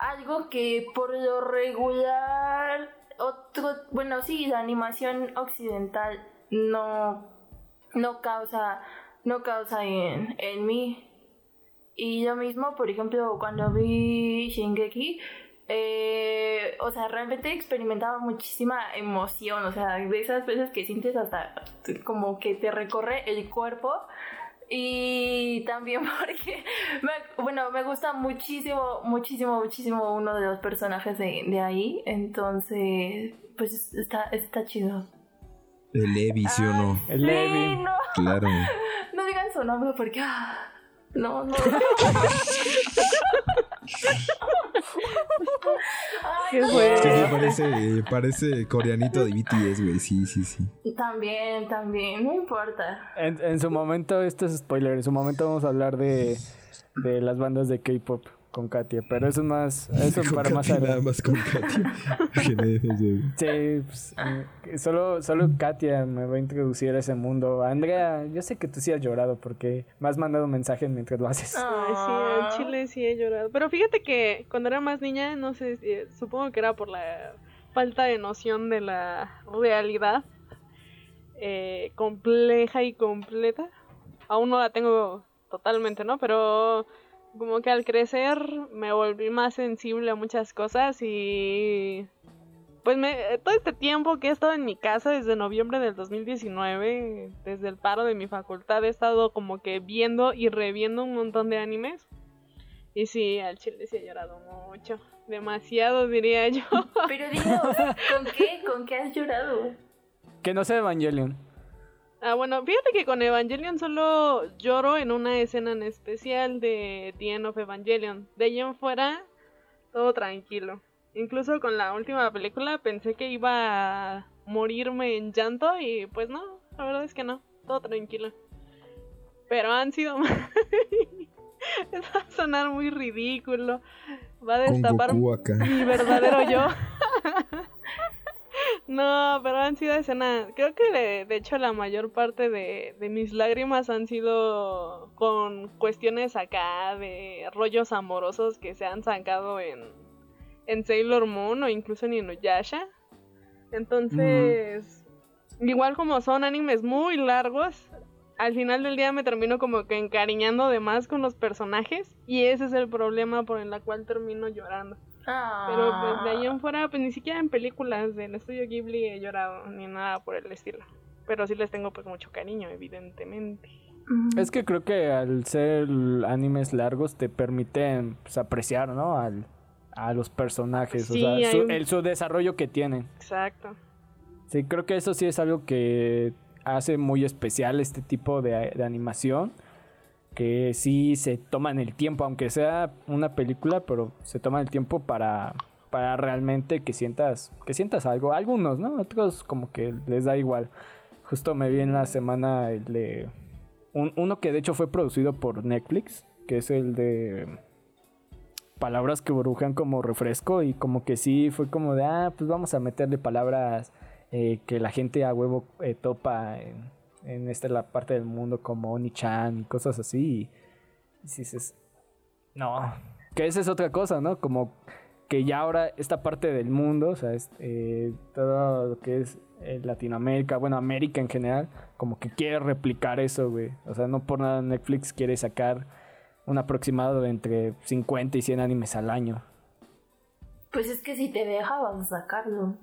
algo que por lo regular, otro, bueno, sí, la animación occidental no, no causa, no causa en, en mí. Y yo mismo, por ejemplo, cuando vi Shingeki, eh, o sea, realmente experimentaba muchísima emoción, o sea, de esas veces que sientes hasta como que te recorre el cuerpo. Y también porque, bueno, me gusta muchísimo, muchísimo, muchísimo uno de los personajes de, de ahí. Entonces, pues está, está chido. El Levi, ¿sí o no? El Levi. No, Claro. no digan su nombre porque... ah, no, no. Qué no. bueno. Es que sí, parece, parece coreanito de BTS, güey. Sí, sí, sí. También, también, no importa. En, en su momento, esto es spoiler, en su momento vamos a hablar de, de las bandas de K-pop con Katia, pero eso es más, eso Con para más Katy, nada adelante. más con güey. Sí, pues, eh, solo, solo Katia me va a introducir a ese mundo. Andrea, yo sé que tú sí has llorado porque me has mandado mensajes mientras lo haces. Ay, sí, en Chile sí he llorado. Pero fíjate que cuando era más niña, no sé, eh, supongo que era por la falta de noción de la realidad eh, compleja y completa. Aún no la tengo totalmente, ¿no? Pero como que al crecer me volví más sensible a muchas cosas y pues me, todo este tiempo que he estado en mi casa desde noviembre del 2019, desde el paro de mi facultad, he estado como que viendo y reviendo un montón de animes. Y sí, al chile sí he llorado mucho. Demasiado, diría yo. Pero dinos, ¿con qué? ¿Con qué has llorado? Que no sea Evangelion. Ah, bueno, fíjate que con Evangelion solo lloro en una escena en especial de The End of Evangelion. De ahí en fuera, todo tranquilo. Incluso con la última película pensé que iba a morirme en llanto y pues no, la verdad es que no, todo tranquilo. Pero han sido... va a sonar muy ridículo. Va a destapar mi verdadero yo. No, pero han sido escenas. Creo que de, de hecho la mayor parte de, mis lágrimas han sido con cuestiones acá de rollos amorosos que se han sacado en, en Sailor Moon o incluso en Inuyasha. Entonces, igual como son animes muy largos, al final del día me termino como que encariñando de más con los personajes y ese es el problema por el cual termino llorando. Pero pues de ahí en fuera, pues ni siquiera en películas del estudio Ghibli he llorado ni nada por el estilo. Pero sí les tengo pues mucho cariño, evidentemente. Es que creo que al ser animes largos te permiten pues, apreciar, ¿no? Al, a los personajes, Sí, o sea, su, un- el, su desarrollo que tienen. Exacto. Sí, creo que eso sí es algo que hace muy especial este tipo de, de animación. Que sí se toman el tiempo, aunque sea una película, pero se toman el tiempo para, para realmente que sientas, que sientas algo. Algunos, ¿no? Otros como que les da igual. Justo me vi en la semana el de un- uno que de hecho fue producido por Netflix, que es el de palabras que burbujean como refresco y como que sí fue como de, ah, pues vamos a meterle palabras eh, que la gente a huevo eh, topa en, en esta la parte del mundo como Oni-chan y cosas así. Y, dices, no, que esa es otra cosa, ¿no? Como que ya ahora esta parte del mundo, o sea, es, eh, todo lo que es eh, Latinoamérica, bueno, América en general, como que quiere replicar eso, güey. O sea, no por nada Netflix quiere sacar un aproximado de entre 50 y 100 animes al año. Pues es que si te deja vas a sacarlo.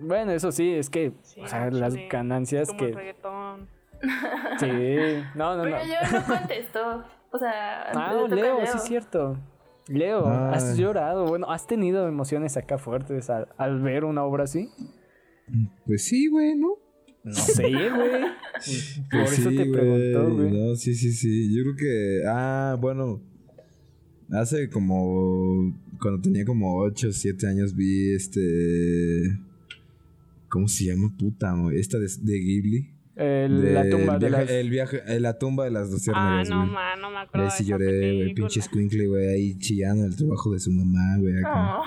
Bueno, eso sí, es que, Sí, o sea, las ganancias Como que... el reggaetón. Sí, no, no, no. Pero yo no contestó. O sea, Ah, a Leo, Leo. sí es cierto. Leo, Ah. has llorado. Bueno, ¿has tenido emociones acá fuertes al, al ver una obra así? Pues sí, güey, ¿no? No sé, güey. Por Pues eso sí, te preguntó, güey. No, sí, sí, sí. Yo creo que. Ah, bueno. Hace como. Cuando tenía como 8 o 7 años vi este. ¿Cómo se llama? Puta, esta de, de Ghibli. El- la De- tumba el de viaje, las... El viaje, la tumba de las dos Ah, no, ma, no me acuerdo ahí de sí lloré, güey, pinche squinkle, güey, ahí chillando el trabajo de su mamá, güey, acá. Oh.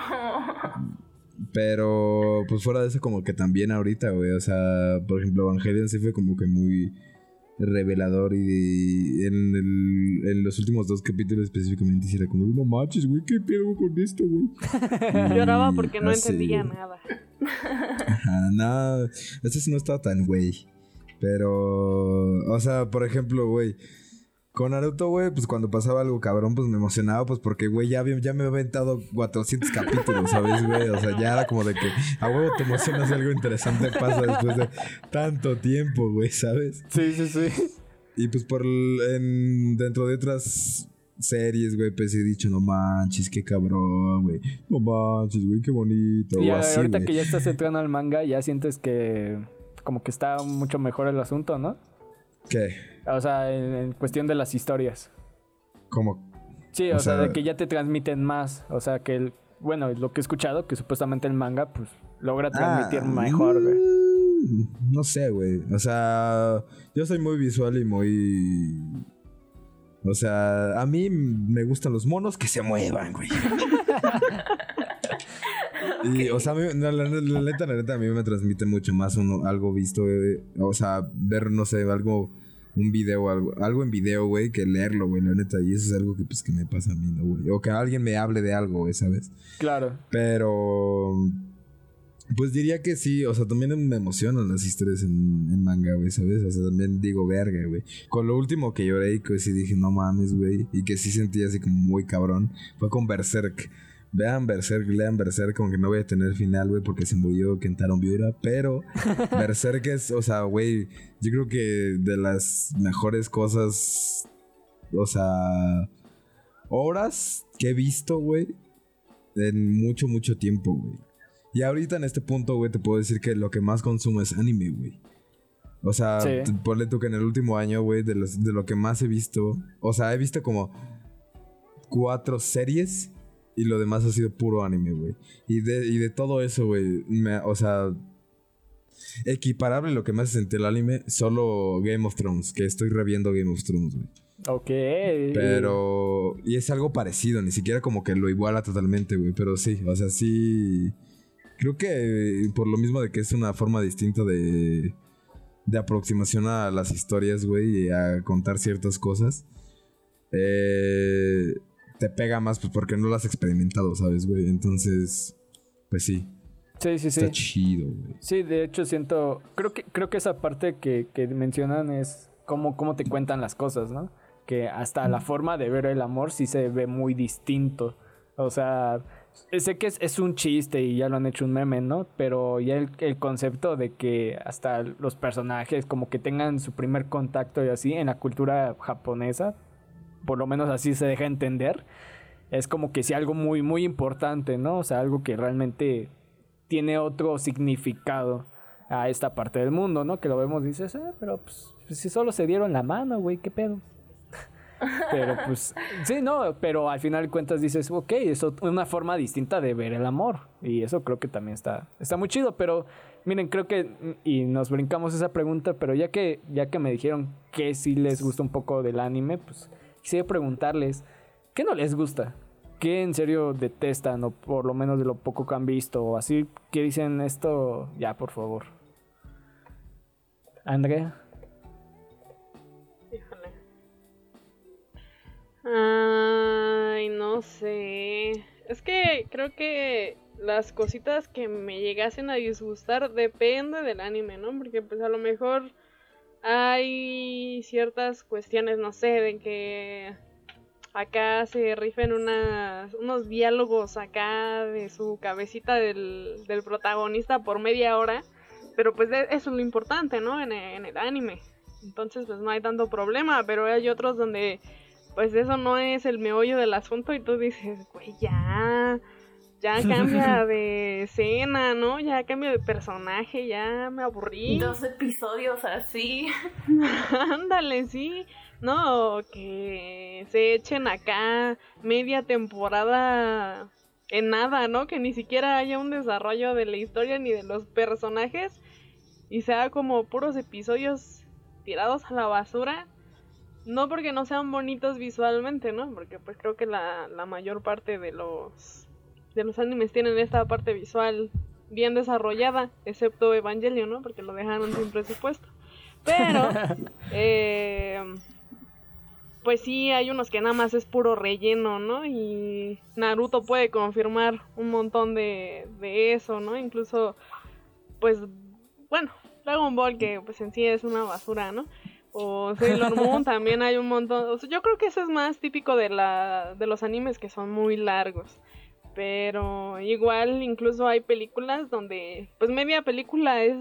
Pero, pues fuera de eso, como que también ahorita, güey, o sea, por ejemplo, Evangelion sí fue como que muy revelador y en, el- en los últimos dos capítulos específicamente sí era como, no manches, güey, ¿qué pedo con esto, güey? Lloraba porque no así, entendía nada. Ajá, no, este sí no estaba tan güey. Pero, o sea, por ejemplo, güey, con Naruto, güey, pues cuando pasaba algo cabrón, pues me emocionaba, pues porque, güey, ya, ya me había aventado 400 capítulos, ¿sabes, güey? O sea, ya era como de que a huevo te emocionas algo interesante pasa después de tanto tiempo, güey, ¿sabes? Sí, sí, sí. Y pues por en, dentro de otras series, güey, pues he dicho, no manches, qué cabrón, güey. No manches, güey, qué bonito. Y o así, ahorita que ya estás entrando al manga, ya sientes que como que está mucho mejor el asunto, ¿no? ¿Qué? O sea, en, en cuestión de las historias. Como Sí, o, O sea, sea- de que ya te transmiten más. O sea, que el, bueno, lo que he escuchado, que supuestamente el manga, pues, logra transmitir Ah, mejor, güey. mm, No sé, güey. O sea, yo soy muy visual y muy. O sea, a mí me gustan los monos que se muevan, güey. Y, o sea, a mí, no, la, la- la neta, la neta, a mí me transmite mucho más uno, algo visto, güey. O sea, ver, no sé, algo, un video, algo, algo en video, güey, que leerlo, güey, la neta. Y eso es algo que, pues, que me pasa a mí, ¿no, güey? O que alguien me hable de algo, güey, ¿sabes? Claro. Pero. Pues diría que sí, o sea, también me emocionan las historias en, en manga, güey, ¿sabes? O sea, también digo, verga, güey. Con lo último que lloré y que sí dije, no mames, güey, y que sí sentí así como muy cabrón, fue con Berserk. Vean Berserk, lean Berserk, como que no voy a tener final, güey, porque se murió Kentaro Miura, pero Berserk es, o sea, güey, yo creo que de las mejores cosas, o sea, obras que he visto, güey, en mucho, mucho tiempo, güey. Y ahorita en este punto, güey, te puedo decir que lo que más consumo es anime, güey. O sea, Sí. ponle tú que en el último año, güey, de, los- de lo que más he visto, o sea, he visto como cuatro series y lo demás ha sido puro anime, güey. Y de, y de todo eso, güey, o sea, equiparable lo que me hace sentir el anime, solo Game of Thrones, que estoy reviendo Game of Thrones, güey. Ok. Pero. Y es algo parecido, ni siquiera como que lo iguala totalmente, güey. Pero sí, o sea, sí. Creo que por lo mismo de que es una forma distinta de. de aproximación a las historias, güey, y a contar ciertas cosas. eh, te pega más, pues porque no lo has experimentado, ¿sabes, güey? Entonces. Pues sí, Sí, sí, sí. está chido, güey. Sí, de hecho siento, creo que, creo que esa parte que, que mencionan es cómo, cómo te cuentan las cosas, ¿no? Que hasta la forma de ver el amor sí se ve muy distinto. O sea, sé que es, es un chiste y ya lo han hecho un meme, ¿no? Pero ya el, el concepto de que hasta los personajes como que tengan su primer contacto y así en la cultura japonesa, por lo menos así se deja entender, es como que sí algo muy, muy importante, ¿no? O sea, algo que realmente tiene otro significado a esta parte del mundo, ¿no? Que lo vemos y dices, ah, pero pues, si solo se dieron la mano, güey, qué pedo. Pero pues, sí, no, pero al final de cuentas dices, ok, es una forma distinta de ver el amor. Y eso creo que también está, está muy chido, pero miren, creo que, y nos brincamos esa pregunta, pero ya que, ya que me dijeron que sí les gusta un poco del anime, pues quisiera preguntarles, ¿qué no les gusta? ¿Qué en serio detestan o por lo menos de lo poco que han visto o así que dicen esto ya por favor? Andrea, Ay, no sé. Es que creo que las cositas que me llegasen a disgustar depende del anime, ¿no? Porque pues a lo mejor hay ciertas cuestiones, no sé, de que acá se rifen unas, unos diálogos acá de su cabecita del, del protagonista por media hora. Pero pues eso es lo importante, ¿no? En el anime. Entonces pues no hay tanto problema, pero hay otros donde pues eso no es el meollo del asunto y tú dices, güey, ya, ya cambia de escena, ¿no? Ya cambia de personaje, ya me aburrí. Dos episodios así. Ándale, sí. No, que se echen acá media temporada en nada, ¿no? Que ni siquiera haya un desarrollo de la historia ni de los personajes y sea como puros episodios tirados a la basura. No porque no sean bonitos visualmente, ¿no? Porque pues creo que la, la mayor parte de los de los animes tienen esta parte visual bien desarrollada, excepto Evangelion, ¿no? Porque lo dejaron sin presupuesto. Pero, eh, pues sí, hay unos que nada más es puro relleno, ¿no? Y Naruto puede confirmar un montón de, de eso, ¿no? Incluso, pues, bueno, Dragon Ball, que pues en sí es una basura, ¿no? O Sailor Moon también hay un montón. O sea, yo creo que eso es más típico de, la, de los animes que son muy largos. Pero igual incluso hay películas donde pues media película es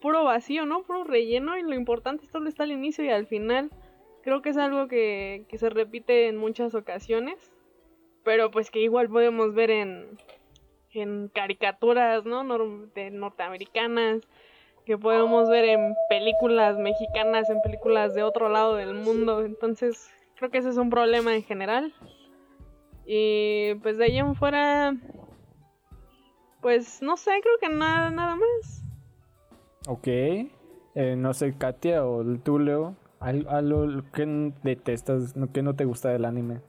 puro vacío, ¿no? Puro relleno y lo importante es todo está al inicio y al final. Creo que es algo que, que se repite en muchas ocasiones, pero pues que igual podemos ver en, en caricaturas, ¿no? de norteamericanas, que podemos ver en películas mexicanas, en películas de otro lado del mundo. Entonces, creo que ese es un problema en general. Y pues de ahí en fuera, pues no sé, creo que nada, nada más. Ok. Eh, no sé, Katia o tú, Leo, ¿algo que detestas, que no te gusta del anime?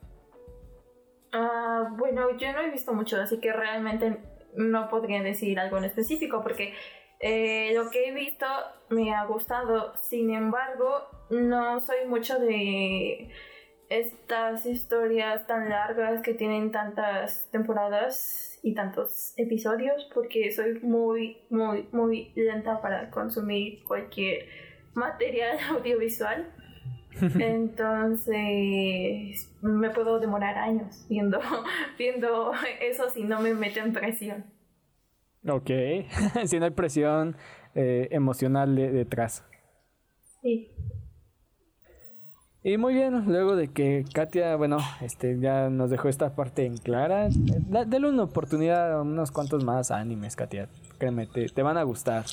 Ah, bueno, yo no he visto mucho, así que realmente no podría decir algo en específico porque eh, lo que he visto me ha gustado. Sin embargo, no soy mucho de estas historias tan largas que tienen tantas temporadas y tantos episodios porque soy muy, muy, muy lenta para consumir cualquier material audiovisual. Entonces me puedo demorar años viendo, viendo eso si no me meten presión. Ok, si no hay presión eh, emocional detrás. Sí. Y muy bien, luego de que Katia, bueno, este ya nos dejó esta parte en clara, dale una oportunidad a unos cuantos más animes, Katia. Créeme, te, te van a gustar.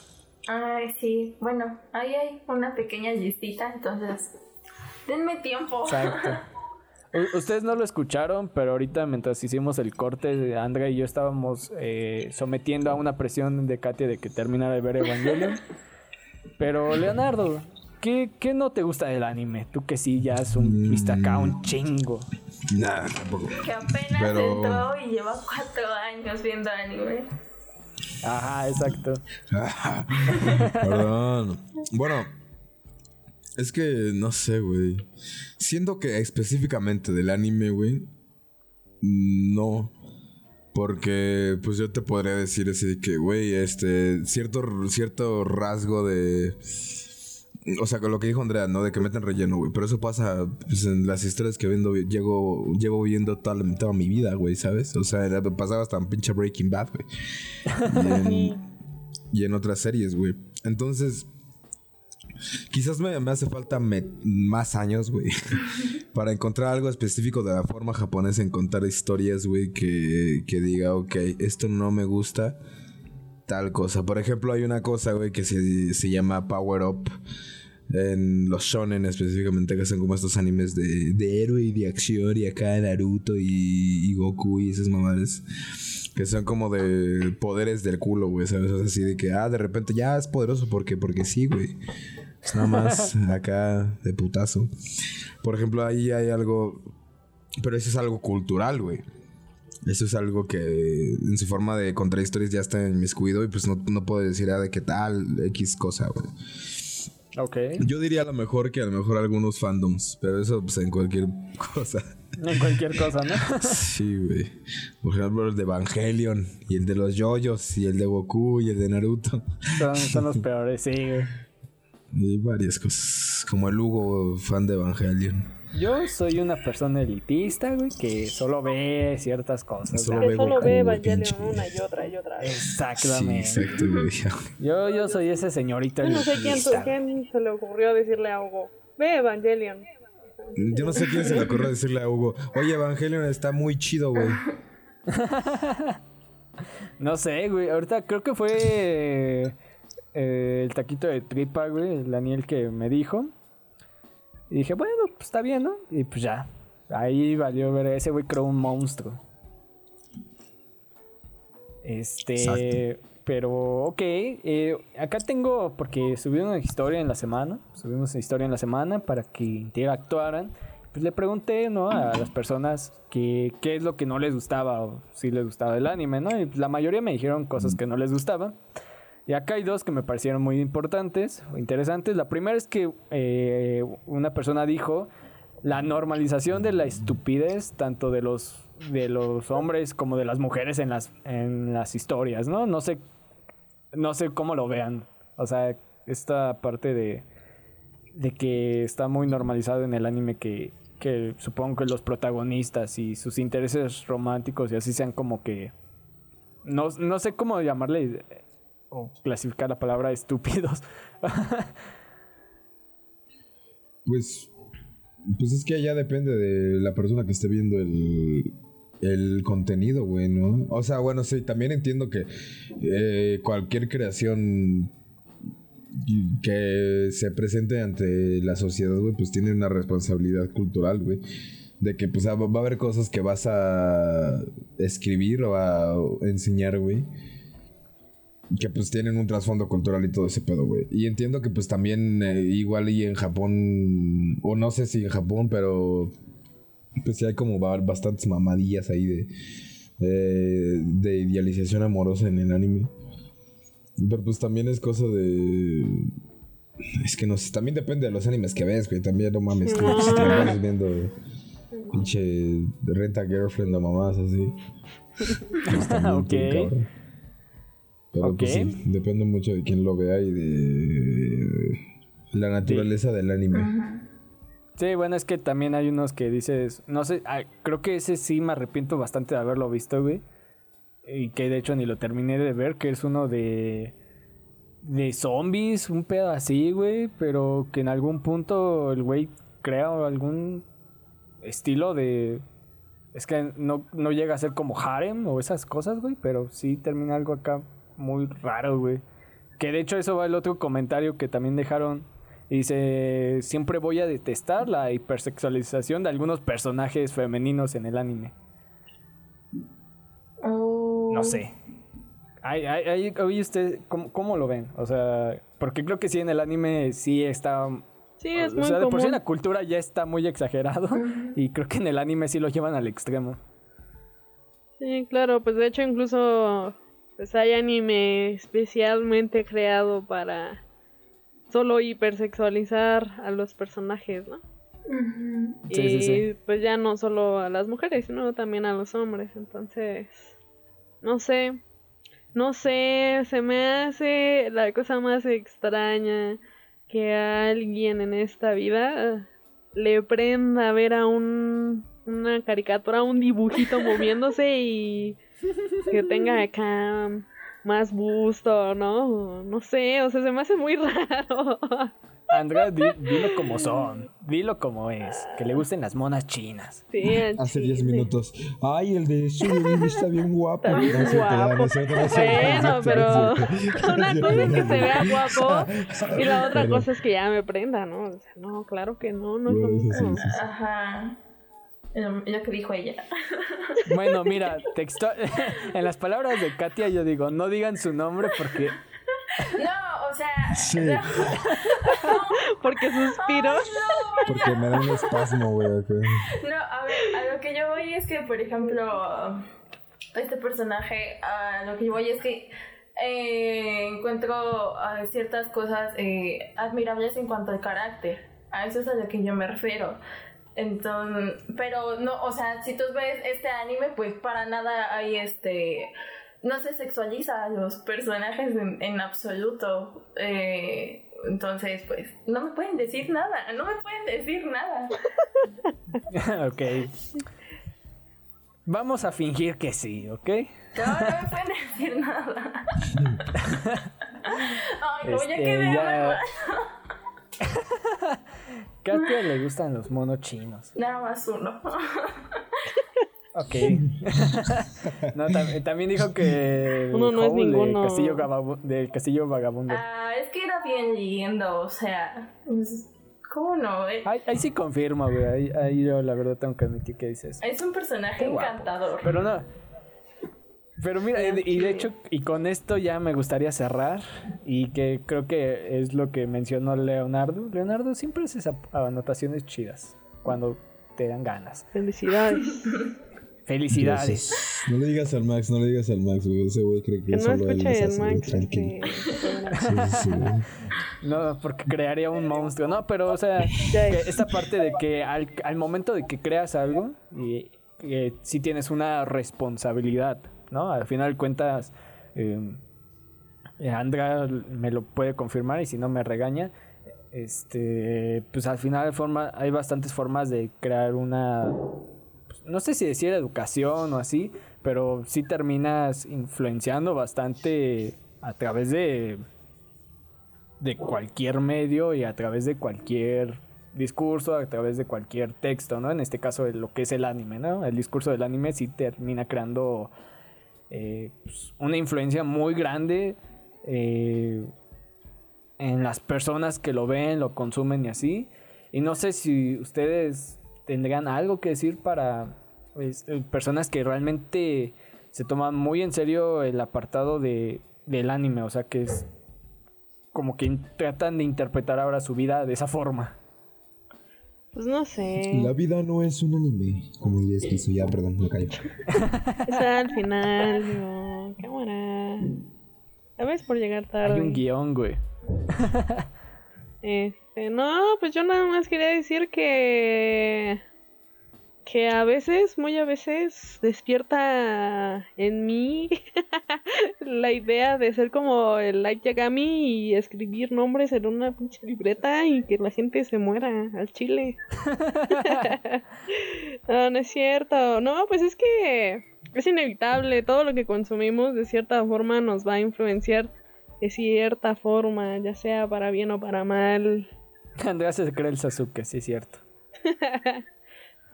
Ay, sí, bueno, ahí hay una pequeña listita, entonces denme tiempo. Exacto. Ustedes no lo escucharon, pero ahorita mientras hicimos el corte, Andrea y yo estábamos eh, sometiendo a una presión de Katia de que terminara de ver Evangelion. Pero Leonardo, ¿Qué, ¿Qué, no te gusta del anime? Tú que sí ya es un viste acá un chingo. Nada, tampoco. Que apenas entró y lleva cuatro años viendo anime. Ajá, exacto. Perdón. Bueno, es que no sé, güey. Siento que específicamente del anime, güey. No. Porque, pues yo te podría decir así que, güey, este. Cierto, cierto rasgo de o sea, con lo que dijo Andrea, ¿no? De que meten relleno, güey. Pero eso pasa pues, en las historias que viendo, llego, llevo viendo toda, toda mi vida, güey, ¿sabes? O sea, pasaba hasta en pinche Breaking Bad, güey. Y en, otras series, güey. Entonces, quizás me, hace falta más años, güey, para encontrar algo específico de la forma japonesa en contar historias, güey, que, que diga, ok, esto no me gusta tal cosa. Por ejemplo, hay una cosa, güey, que se, se llama Power Up en los shonen específicamente que son como estos animes de, de héroe y de acción y acá Naruto y, Goku y esas mamadas que son como de poderes del culo, güey, ¿sabes? así de que, ah, de repente ya es poderoso porque, porque sí, güey. Es nada más acá de putazo. Por ejemplo, ahí hay algo, pero eso es algo cultural, güey. Eso es algo que en su forma de contrahistorias ya está inmiscuido y pues no, no puedo decir, ah, de qué tal, X cosa, güey. Yo diría a lo mejor que a lo mejor algunos fandoms, pero eso pues en cualquier cosa. En cualquier cosa, ¿no? sí, güey. Por ejemplo, el de Evangelion, y el de los yoyos, y el de Goku, y el de Naruto. Son, los peores, sí, güey. Y varias cosas. Como el Hugo, fan de Evangelion. Yo soy una persona elitista, güey, que solo ve ciertas cosas. Solo que solo ve Evangelion una y otra y otra Exactamente. Sí, exacto, güey. Yo, yo soy ese señorito Yo no sé quién, quién se le ocurrió decirle a Hugo, ve Evangelion. Yo no sé quién se le ocurrió decirle a Hugo, oye, Evangelion está muy chido, güey. no sé, güey. Ahorita creo que fue el taquito de tripa, güey, el Daniel que me dijo. Y dije, bueno, pues está bien, ¿no? Y pues ya. Ahí valió ver, ese güey creó un monstruo. Este. Exacto. Pero, ok. eh, acá tengo, porque subí una historia en la semana. Subimos una historia en la semana para que interactuaran. Pues le pregunté, ¿no? A las personas que, qué es lo que no les gustaba o si les gustaba el anime, ¿no? Y pues la mayoría me dijeron cosas que no les gustaban. Y acá hay dos que me parecieron muy importantes o interesantes. La primera es que eh, una persona dijo la normalización de la estupidez tanto de los de los hombres como de las mujeres en las en las historias, ¿no? No sé no sé cómo lo vean. O sea, esta parte de de que está muy normalizado en el anime que que supongo que los protagonistas y sus intereses románticos y así sean como que no, no sé cómo llamarle o clasificar la palabra estúpidos. Pues, pues es que ya depende de la persona que esté viendo el, el contenido, güey, ¿no? O sea, bueno, sí, también entiendo que eh, cualquier creación que se presente ante la sociedad, güey, pues tiene una responsabilidad cultural, güey. De que pues va a haber cosas que vas a escribir o a enseñar, güey. Que pues tienen un trasfondo cultural y todo ese pedo, güey. Y entiendo que pues también eh, igual y en Japón, o no sé si en Japón, pero pues sí hay como ba- bastantes mamadillas ahí de, eh, de idealización amorosa en el anime. Pero pues también es cosa de... Es que no sé, también depende de los animes que ves, güey. También no mames, que si te vas viendo pinche renta girlfriend o mamás así. Pues también, Ok. Pero pues Ok. sí, depende mucho de quién lo vea y de la naturaleza del anime. Sí, bueno, es que también hay unos que dices, no sé, ah, creo que ese sí me arrepiento bastante de haberlo visto, güey. Y que de hecho ni lo terminé de ver, que es uno de de zombies, un pedo así, güey, pero que en algún punto el güey crea algún estilo de es que no, no llega a ser como harem o esas cosas, güey, pero sí termina algo acá muy raro, güey. Que de hecho eso va el otro comentario que también dejaron. Dice, siempre voy a detestar la hipersexualización de algunos personajes femeninos en el anime. Oh. No sé. Ay, ay, ay, oye, usted, ¿cómo, cómo lo ven? O sea, porque creo que sí en el anime sí está... Sí, es o muy sea, de por sí en la cultura ya está muy exagerado. Y creo que en el anime sí lo llevan al extremo. Sí, claro, pues de hecho incluso pues hay anime especialmente creado para solo hipersexualizar a los personajes, ¿no? Sí, y sí, sí. pues ya no solo a las mujeres, sino también a los hombres. Entonces, no sé, no sé, se me hace la cosa más extraña que a alguien en esta vida le prenda ver a un, una caricatura, un dibujito moviéndose y que tenga acá más busto, ¿no? No sé, o sea, se me hace muy raro. Andrea, di- dilo como son. Dilo como es. Que le gusten las monas chinas. Sí, Hace chile. 10 minutos. Ay, el de Sugar está bien guapo. Está bien guapo. Bueno, pero una cosa es que se vea guapo y la otra Pero- cosa es que ya me prenda, ¿no? O sea, no, claro que no, no es lo Bueno, eso sí, mismo. sí, sí. Ajá. Lo que dijo ella. Bueno, mira, texto en las palabras de Katia yo digo, no digan su nombre porque No, o sea. Sí. No, Porque suspiro. Porque me da un espasmo, güey. no, a ver, a lo que yo voy es que, por ejemplo, este personaje, a lo que yo voy es que eh, encuentro ciertas cosas eh, admirables en cuanto al carácter. A eso es a lo que yo me refiero. Entonces, pero no, o sea, si tú ves este anime, pues para nada hay este. No se sexualiza a los personajes en, en absoluto. Eh, entonces, pues, no me pueden decir nada. No me pueden decir nada. ok. Vamos a fingir que sí, ¿ok? No, no me pueden decir nada. Ay, no, ya Este, quedé ya-. Katia le gustan los monos chinos. Nada más uno. Ok. no, tam- también dijo que Uno no es Howl ninguno. Castillo Gavabu- del Castillo Vagabundo. Ah, es que era bien lindo, o sea, es ¿Cómo no? Eh, Ahí, ahí sí confirmo, güey. Ahí, ahí yo la verdad tengo que admitir que dices. Es un personaje encantador. Pero no. Pero mira, y, de hecho, y con esto ya me gustaría cerrar. Y que creo que es lo que mencionó Leonardo. Leonardo siempre hace anotaciones chidas. Cuando te dan ganas. Felicidades. Felicidades. No le digas al Max, no le digas al Max, güey. Ese güey cree que, Que no solo él güey, Max. tranquilo. este, Sí, sí, sí, güey. No, porque crearía un monstruo. No, pero o sea, que esta parte de que al, al momento de que creas algo, y sí tienes una responsabilidad, ¿no? Al final cuentas, eh, Andrea me lo puede confirmar y si no me regaña. Este, pues al final forma, hay bastantes formas de crear una, pues, no sé si decir educación o así, pero sí terminas influenciando bastante a través de de cualquier medio y a través de cualquier discurso, a través de cualquier texto, ¿no? En este caso, lo que es el anime, ¿no? El discurso del anime sí termina creando eh, pues, una influencia muy grande eh, en las personas que lo ven, lo consumen y así. Y no sé si ustedes tendrían algo que decir para eh, personas que realmente se toman muy en serio el apartado de, del anime, o sea, que es como que tratan de interpretar ahora su vida de esa forma. Pues no sé. La vida no es un anime, como diría Esquizo. Ya, perdón, me callo. Es al final, digo, cámara. ¿Sabes? Por llegar tarde. Hay un guion, güey. Este, no, pues yo nada más quería decir que que a veces, muy a veces, despierta en mí la idea de ser como el Light Yagami y escribir nombres en una pinche libreta y que la gente se muera al chile. no, no es cierto. No, pues es que es inevitable. Todo lo que consumimos de cierta forma nos va a influenciar de cierta forma, ya sea para bien o para mal. Andrea se cree el Sasuke, sí es cierto.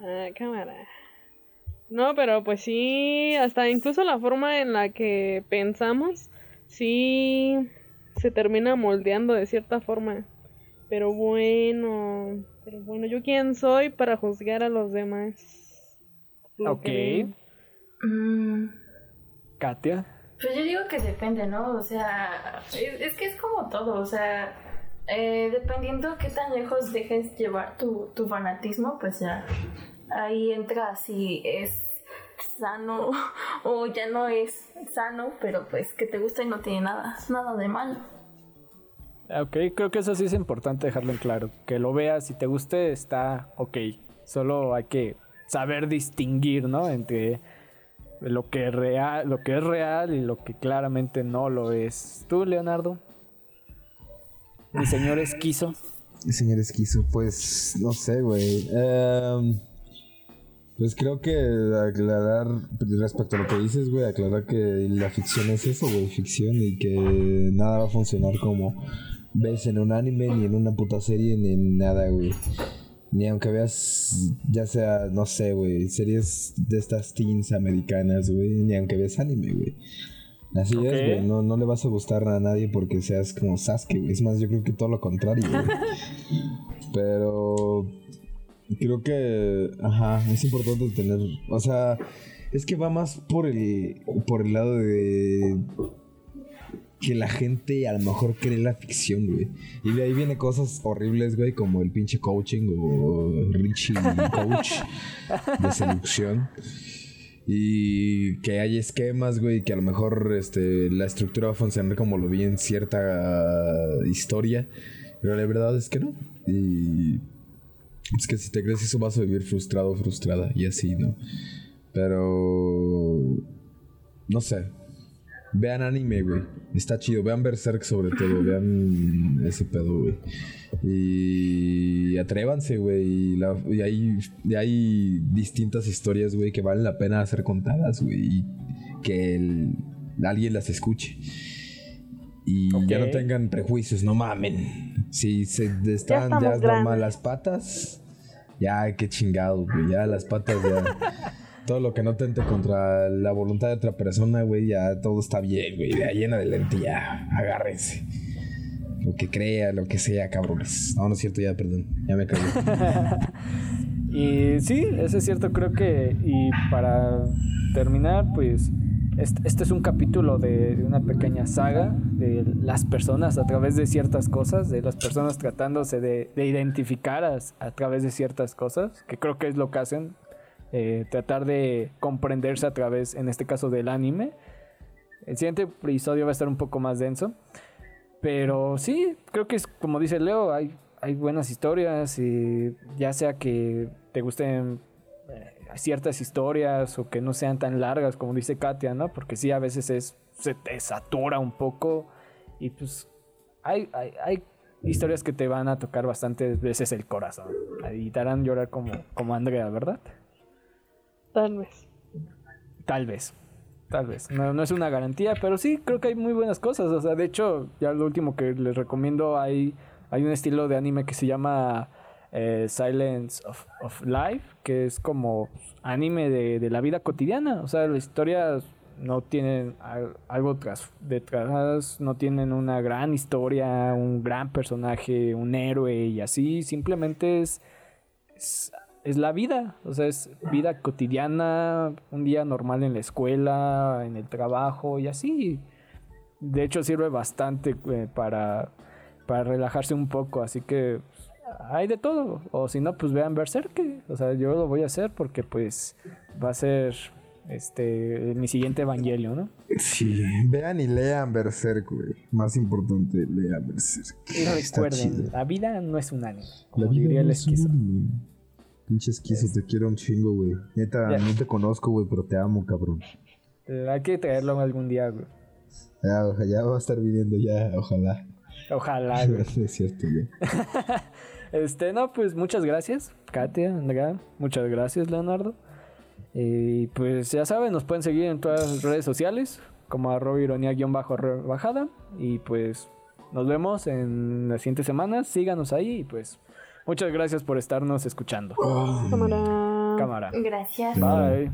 Ah, cámara. No, pero pues sí, hasta incluso la forma en la que pensamos, sí se termina moldeando de cierta forma. Pero bueno, pero bueno, ¿yo quién soy para juzgar a los demás? Lo Ok. que- Mm, Katia. Pues yo digo que depende, ¿no? O sea, es, es que es como todo, o sea, eh, dependiendo qué tan lejos dejes llevar tu, tu fanatismo, pues ya ahí entra si es sano o ya no es sano, pero pues que te gusta y no tiene nada, nada de malo. Ok, creo que eso sí es importante dejarlo en claro. Que lo veas, si te guste, está ok. Solo hay que saber distinguir, ¿no? Entre lo que, real, lo que es real y lo que claramente no lo es. ¿Tú, Leonardo? Mi señor esquizo. Señor Esquizo, pues no sé, güey. Em, pues creo que aclarar respecto a lo que dices, güey, aclarar que la ficción es eso, güey, ficción y que nada va a funcionar como ves en un anime, ni en una puta serie, ni en nada, güey. Ni aunque veas, ya sea, no sé, güey, series de estas teens americanas, güey, ni aunque veas anime, güey. Así es, güey, no, no le vas a gustar a nadie porque seas como Sasuke, güey. Es más, yo creo que todo lo contrario, güey. Pero creo que, ajá, es importante tener, o sea, es que va más por el, por el lado de que la gente a lo mejor cree la ficción, güey. Y de ahí viene cosas horribles, güey, como el pinche coaching o Richie Coach de seducción. Y que hay esquemas, güey, que a lo mejor este, la estructura va a funcionar como lo vi en cierta historia. Pero la verdad es que no. Y es que si te crees eso vas a vivir frustrado frustrada y así, ¿no? Pero... No sé. Vean anime, güey. Está chido. Vean Berserk sobre todo. Vean ese pedo, güey. Y atrévanse, güey. Y, la- y hay, y hay distintas historias, güey, que valen la pena ser contadas, güey. Y que el- alguien las escuche. Y ya no tengan prejuicios, no mamen. Si se están ya, normal grandes. las patas, ya qué chingado, güey. Ya las patas ya. Todo lo que no tente contra la voluntad de otra persona, güey, ya todo está bien, güey. De ahí en adelante ya, agárrense. lo que crea, lo que sea, cabrones. No, no es cierto, ya, perdón. Ya me caí. Y sí, eso es cierto, creo que. Y para terminar, pues. Este, es un capítulo de, de una pequeña saga de las personas a través de ciertas cosas, de las personas tratándose de, de identificar a, a través de ciertas cosas, que creo que es lo que hacen, eh, tratar de comprenderse a través, en este caso, del anime. El siguiente episodio va a estar un poco más denso, pero sí, creo que es como dice Leo, hay, hay buenas historias y ya sea que te gusten eh, ciertas historias o que no sean tan largas como dice Katia, ¿no? Porque sí, a veces es, se te satura un poco y pues hay, hay, historias que te van a tocar bastantes veces el corazón y te harán llorar como, como Andrea, ¿verdad? Tal vez. Tal vez. Tal vez. No, no es una garantía, pero sí, creo que hay muy buenas cosas. O sea, de hecho, ya lo último que les recomiendo, hay, hay un estilo de anime que se llama eh, Silence of, Life, que es como anime de, de la vida cotidiana. O sea, las historias no tienen al- algo tras, detrás, no tienen una gran historia, un gran personaje, un héroe y así. Simplemente es, es la vida. O sea, es vida cotidiana, un día normal en la escuela, en el trabajo y así. De hecho, sirve bastante eh, para, para relajarse un poco. Así que pues, hay de todo. O si no, pues vean Berserk. O sea, yo lo voy a hacer porque pues va a ser este mi siguiente evangelio, ¿no? Sí, vean y lean Berserk, güey. Más importante, lean Berserk. Y recuerden, la vida no es un anime. La Como vida diría el no es un esquizo. anime. Pinche esquizo, te quiero un chingo, güey. Neta, no te conozco, güey, pero te amo, cabrón. Hay que traerlo algún día, güey. Ya, oja- ya va a estar viniendo, ya, ojalá. Ojalá, güey. es cierto, güey. Este, no, pues muchas gracias, Katia, Andrea. Muchas gracias, Leonardo. Y pues ya saben, nos pueden seguir en todas las redes sociales, como arroba ironía-rebajada. Y pues nos vemos en las siguientes semanas. Síganos ahí y pues muchas gracias por estarnos escuchando. Cámara. Cámara. Gracias. Bye.